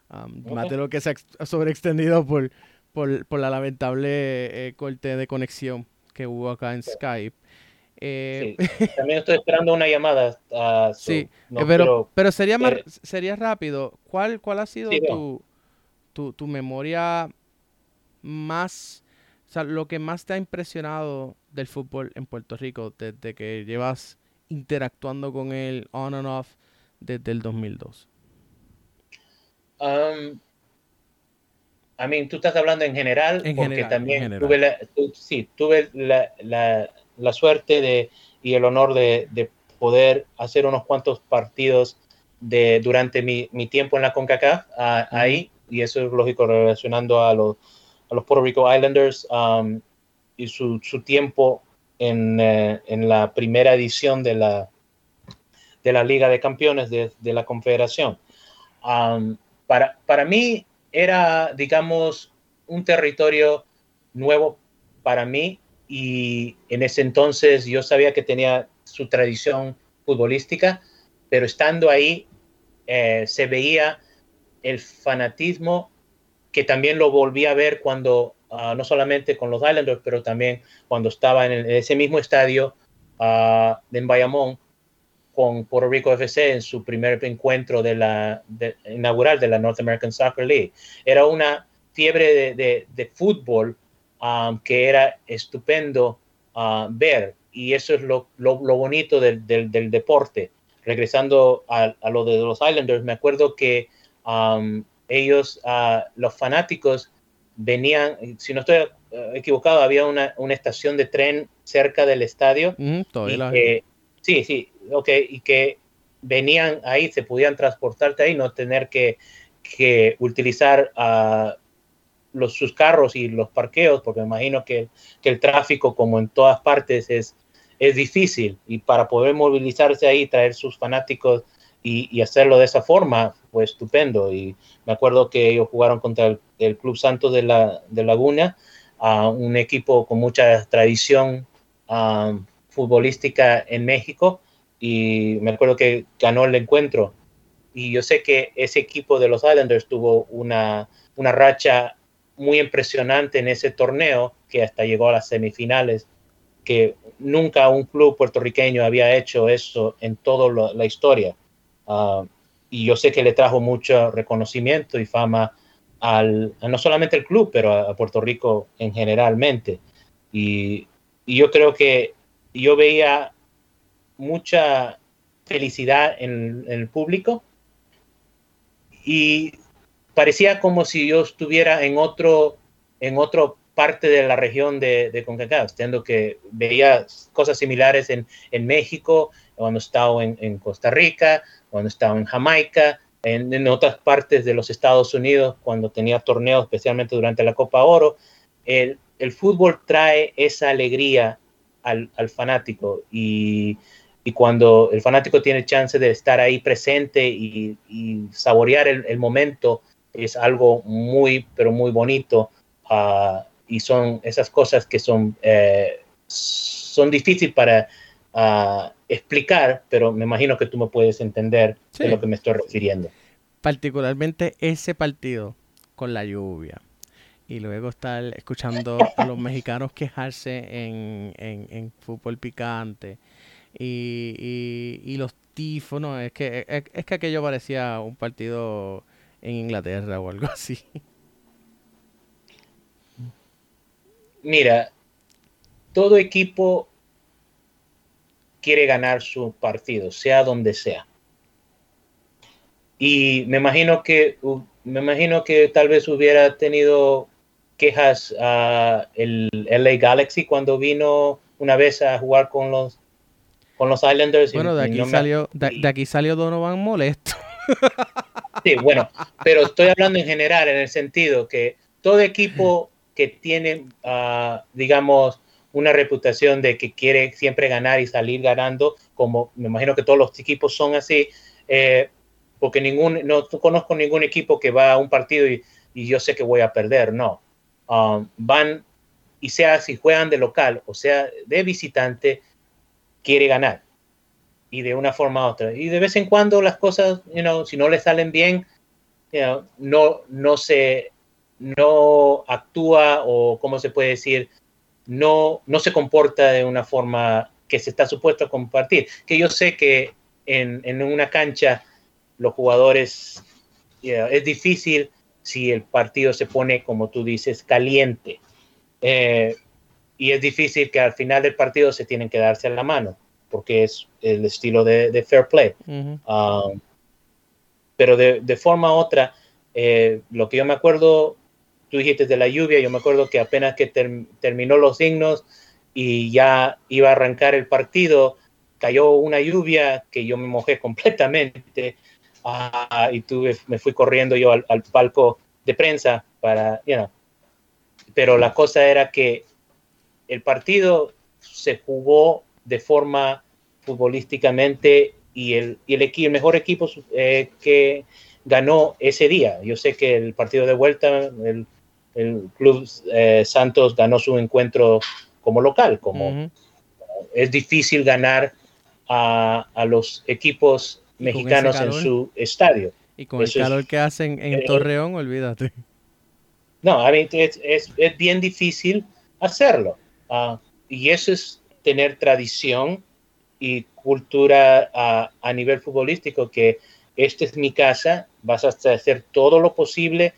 Am, Más de lo que se ha ex- ha sobreextendido por, por, por la lamentable eh, corte de conexión que hubo acá en Skype. Sí, también estoy esperando una llamada. ah, so, Sí, no pero, pero sería más, sería rápido. ¿Cuál, cuál ha sido Sí, tu, tu, tu memoria más, o sea, lo que más te ha impresionado del fútbol en Puerto Rico desde que llevas interactuando con él on and off desde el 2002? Um, I mean, tú estás hablando en general, En porque general, también general. tuve, la, tu- sí, tuve la, la- la suerte de, y el honor de, de poder hacer unos cuantos partidos de, durante mi, mi tiempo en la CONCACAF ahí, y eso es lógico relacionando a los, a los Puerto Rico Islanders um, y su, su tiempo en, eh, en, la primera edición de la, de la Liga de Campeones de, de la Confederación. Um, para, para mí era, digamos, un territorio nuevo para mí y en ese entonces yo sabía que tenía su tradición futbolística, pero estando ahí eh, se veía el fanatismo que también lo volví a ver cuando, uh, no solamente con los Islanders, pero también cuando estaba en, ese mismo estadio uh, en Bayamón con Puerto Rico FC en su primer encuentro de la inaugural de la North American Soccer League. Era una fiebre de, fútbol um, que era estupendo ver y eso es lo, bonito del, deporte. Regresando a, a, lo de los Islanders, me acuerdo que ellos, uh, los fanáticos, venían, si no estoy uh, equivocado, había una, una, estación de tren cerca del estadio. Mm, y que, sí, sí, ok, y que venían ahí, se podían transportarte ahí, no tener que, que utilizar uh, los, sus carros y los parqueos, porque me imagino que, que, el tráfico, como en todas partes, es, es difícil. Y para poder movilizarse ahí, traer sus fanáticos y, y, hacerlo de esa forma, fue estupendo. Y me acuerdo que ellos jugaron contra el, el Club Santos de, la, de Laguna, uh, un equipo con mucha tradición uh, futbolística en México. Y me acuerdo que ganó el encuentro. Y yo sé que ese equipo de los Islanders tuvo una, una racha muy impresionante en ese torneo que hasta llegó a las semifinales, que nunca un club puertorriqueño había hecho eso en toda la historia. Uh, y yo sé que le trajo mucho reconocimiento y fama al, no solamente al club, pero a, Puerto Rico en generalmente. Y, yo creo que yo veía mucha felicidad en, el público y parecía como si yo estuviera en otro, en otro parte de la región de, de CONCACAF, siendo que veía cosas similares en, en México, cuando estaba en, en, Costa Rica, cuando estaba en Jamaica, en, en, otras partes de los Estados Unidos, cuando tenía torneos, especialmente durante la Copa Oro. El, el fútbol trae esa alegría al, al fanático y, y, cuando el fanático tiene chance de estar ahí presente y, y saborear el, el momento, es algo muy, pero muy bonito. Uh, y son esas cosas que son, eh, son difíciles para uh, explicar, pero me imagino que tú me puedes entender sí. de lo que me estoy refiriendo. Particularmente ese partido con la lluvia. Y luego estar escuchando a los mexicanos quejarse en, en, en fútbol picante. Y, y, y, los tifos, es que, es, es que aquello parecía un partido en Inglaterra o algo así. Mira, todo equipo quiere ganar su partido, sea donde sea. Y me imagino que me imagino que tal vez hubiera tenido quejas a uh, el LA Galaxy cuando vino una vez a jugar con los con los Islanders. Bueno, de aquí no salió me... de, de, aquí salió Donovan molesto. Sí, bueno, pero estoy hablando en general en el sentido que todo equipo que tiene, uh, digamos, una reputación de que quiere siempre ganar y salir ganando, como me imagino que todos los equipos son así, eh, porque ningún, no conozco ningún equipo que va a un partido y, y yo sé que voy a perder, no. Um, van, y sea si juegan de local o sea de visitante, quiere ganar. Y de una forma u otra. Y de vez en cuando las cosas, you know, si no le salen bien, you know, no, no se no actúa o, ¿cómo se puede decir? No, no se comporta de una forma que se está supuesto a compartir. Que yo sé que en, en una cancha los jugadores yeah, es difícil si el partido se pone, como tú dices, caliente. Eh, y es difícil que al final del partido se tienen que darse a la mano, porque es el estilo de, de fair play. Uh -huh. um, pero de, de, forma u otra, eh, lo que yo me acuerdo tú dijiste de la lluvia, yo me acuerdo que apenas que ter terminó los signos y ya iba a arrancar el partido, cayó una lluvia que yo me mojé completamente. ah, y tuve, me fui corriendo yo al, al palco de prensa para, you know, pero la cosa era que el partido se jugó de forma futbolísticamente y el, y el mejor equipo eh, que ganó ese día. Yo sé que el partido de vuelta, el, el Club eh, Santos ganó su encuentro como local, como uh -huh. es difícil ganar a, a los equipos mexicanos en su estadio. Y con Eso el calor es, que hacen en eh, Torreón, olvídate. No, I mean, es, es, es, bien difícil hacerlo. Uh, y eso es tener tradición y cultura uh, a nivel futbolístico, que esta es mi casa, vas a hacer todo lo posible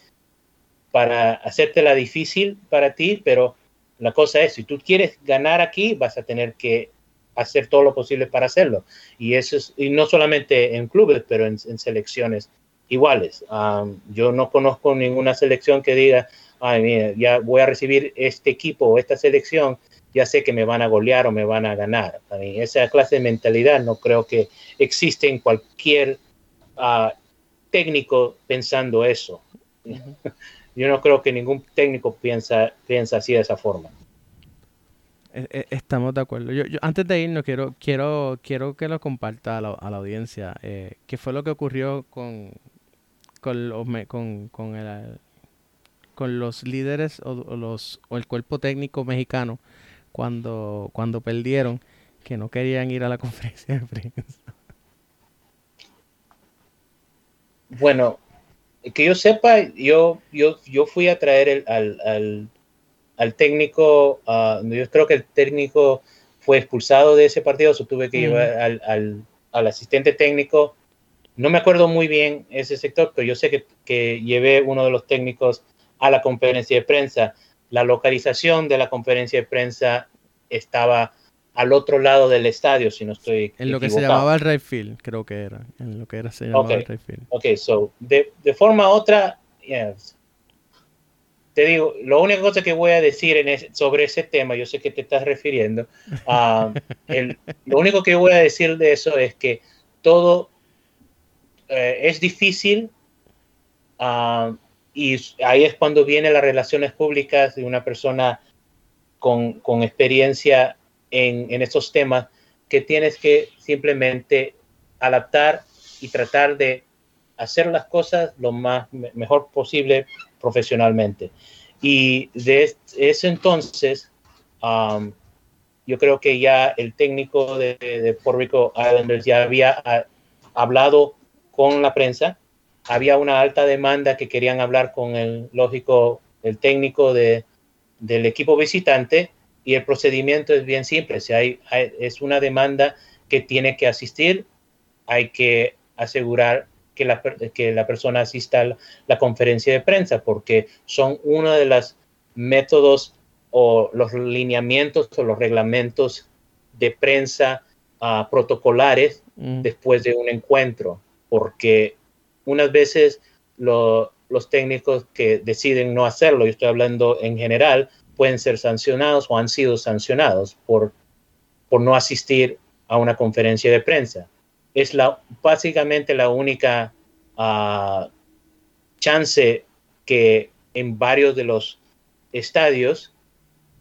para hacértela difícil para ti, pero la cosa es, si tú quieres ganar aquí, vas a tener que hacer todo lo posible para hacerlo. Y eso es, y no solamente en clubes, pero en, selecciones iguales. Yo no conozco ninguna selección que diga, ay, mira, ya voy a recibir este equipo o esta selección, ya sé que me van a golear o me van a ganar. I mean, esa clase de mentalidad no creo que existe en cualquier uh, técnico pensando eso. Yo no creo que ningún técnico piensa, piensa así de esa forma. Estamos de acuerdo. Yo, yo, antes de irnos, quiero, quiero, quiero que lo comparta a la, a la audiencia. Eh, ¿Qué fue lo que ocurrió con, con, los, con, con, el, con los líderes o, o, los, o el cuerpo técnico mexicano cuando, cuando perdieron, que no querían ir a la conferencia de prensa? Bueno, que yo sepa, yo, yo, yo fui a traer el, al, al, al, técnico, uh, yo creo que el técnico fue expulsado de ese partido, so tuve que mm. llevar al, al, al, asistente técnico. No me acuerdo muy bien ese sector, pero yo sé que, que llevé uno de los técnicos a la conferencia de prensa. La localización de la conferencia de prensa estaba al otro lado del estadio, si no estoy En lo que se llamaba el right field, creo que era. En lo que era se llamaba okay. el right field. Ok, so, de, de forma otra, yes. te digo, la única cosa que voy a decir en ese, sobre ese tema, yo sé que te estás refiriendo, uh, el, lo único que voy a decir de eso es que todo eh, es difícil uh, y ahí es cuando vienen las relaciones públicas de una persona con, con experiencia en, en estos temas que tienes que simplemente adaptar y tratar de hacer las cosas lo más mejor posible profesionalmente. Y de ese entonces, um, yo creo que ya el técnico de, de Puerto Rico Islanders ya había a, hablado con la prensa, había una alta demanda que querían hablar con el lógico, el técnico de, del equipo visitante, y el procedimiento es bien simple. Si hay, hay, es una demanda que tiene que asistir, hay que asegurar que la, que la persona asista a la, la, conferencia de prensa, porque son uno de los métodos o los lineamientos o los reglamentos de prensa uh, protocolares mm. después de un encuentro, porque unas veces lo, los técnicos que deciden no hacerlo, yo estoy hablando en general, pueden ser sancionados o han sido sancionados por, por no asistir a una conferencia de prensa. Es la, básicamente la única uh, chance que en varios de los estadios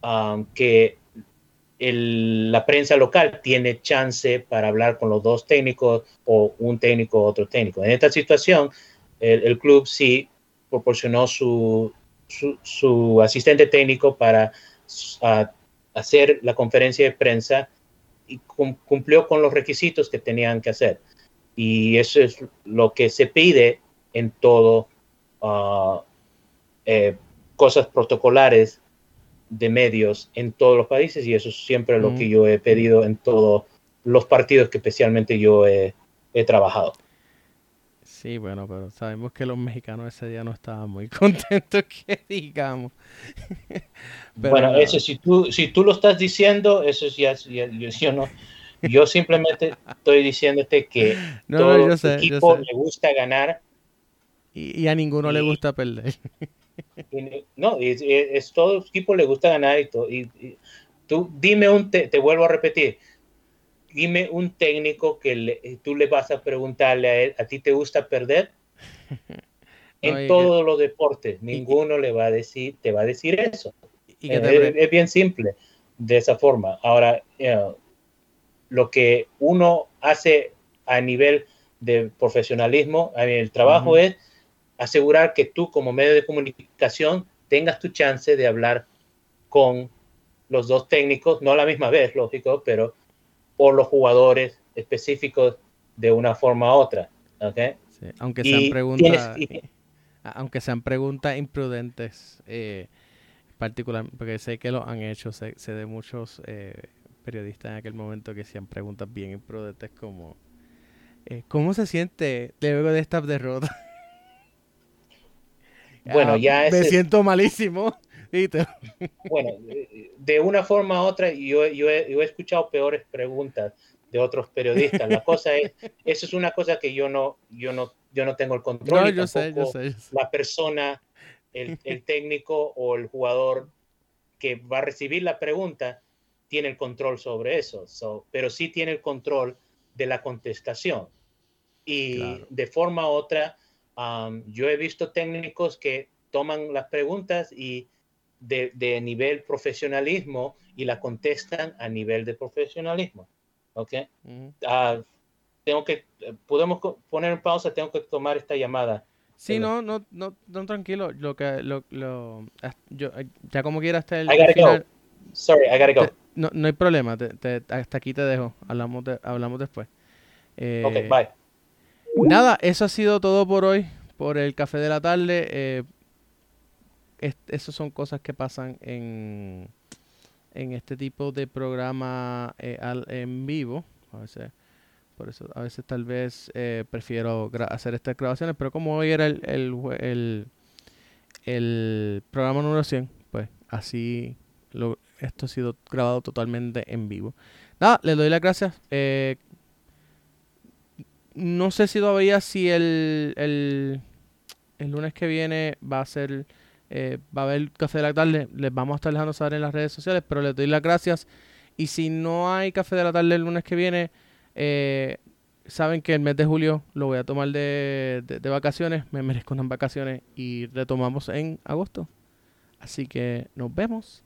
um, que la prensa local tiene chance para hablar con los dos técnicos o un técnico o otro técnico. En esta situación, el club sí proporcionó su, su, su asistente técnico para hacer la conferencia de prensa y cum cumplió con los requisitos que tenían que hacer. Y eso es lo que se pide en todo, uh, eh, cosas protocolares de medios en todos los países y eso es siempre mm. lo que yo he pedido en todos los partidos que especialmente yo he, he trabajado. Sí, bueno, pero sabemos que los mexicanos ese día no estaban muy contentos, que digamos. pero, bueno, eso si tú, si tú lo estás diciendo, eso ya, ya yo, yo, no. Yo simplemente estoy diciéndote que no, todo no, yo sé, equipo yo sé. le gusta ganar. Y, y a ninguno y, le gusta perder. Y, no, es, es, todo equipo le gusta ganar y, todo, y, y tú dime un, te, te vuelvo a repetir, dime un técnico que le- tú le vas a preguntarle a él, ¿a ti te gusta perder? En todos los deportes, ninguno le va a decir, te va a decir eso. Y Eh, te es, bien simple de esa forma. Ahora, you lo que uno hace a nivel de profesionalismo, el trabajo es asegurar que tú como medio de comunicación tengas tu chance de hablar con los dos técnicos, no a la misma vez, lógico, pero por los jugadores específicos de una forma u otra. ¿ok? sí, aunque y sean preguntas, tienes- y- eh, aunque sean preguntas imprudentes, eh, particular, porque sé que lo han hecho, sé, sé de muchos eh, periodistas en aquel momento que hacían preguntas bien imprudentes como eh, ¿cómo se siente luego de esta derrota? Bueno, Ah, ya me ese siento malísimo. Bueno, de- una forma u otra, yo, yo, he, yo he escuchado peores preguntas de otros periodistas. La cosa es, eso es una cosa que yo no, yo no, yo no tengo el control. No, yo sé, yo tampoco sé, yo sé. La persona, el, el técnico o el jugador que va a recibir la pregunta tiene el control sobre eso. So, pero sí tiene el control de la contestación. Y Claro. de forma u otra, um, yo he visto técnicos que toman las preguntas y de, de nivel profesionalismo y la contestan a nivel de profesionalismo. ¿Ok? Ujú. Ah, tengo que, podemos poner en pausa, tengo que tomar esta llamada. Sí, no, no, no, no, tranquilo. Lo que, lo, lo, yo, eh, ya como quiera hasta el I gotta final. go. Sorry, I gotta go. te- no, no hay problema. te- te- hasta aquí te dejo. Hablamos, de- hablamos después. Eh, Ok, bye. Nada, eso ha sido todo por hoy, por el café de la tarde. Eh, es- esas son cosas que pasan en, en este tipo de programa eh, en vivo. A veces, por eso, a veces tal vez eh, prefiero hacer estas grabaciones, pero como hoy era el, el, el, programa número 100, pues así esto ha sido grabado totalmente en vivo. Nada, les doy las gracias. Eh, no sé si todavía si el, el, el lunes que viene va a ser eh, va a haber café de la tarde. Les vamos a estar dejando saber en las redes sociales, pero les doy las gracias. Y si no hay café de la tarde el lunes que viene, eh, saben que el mes de julio lo voy a tomar de, de- de vacaciones. Me merezco unas vacaciones y retomamos en agosto. Así que nos vemos.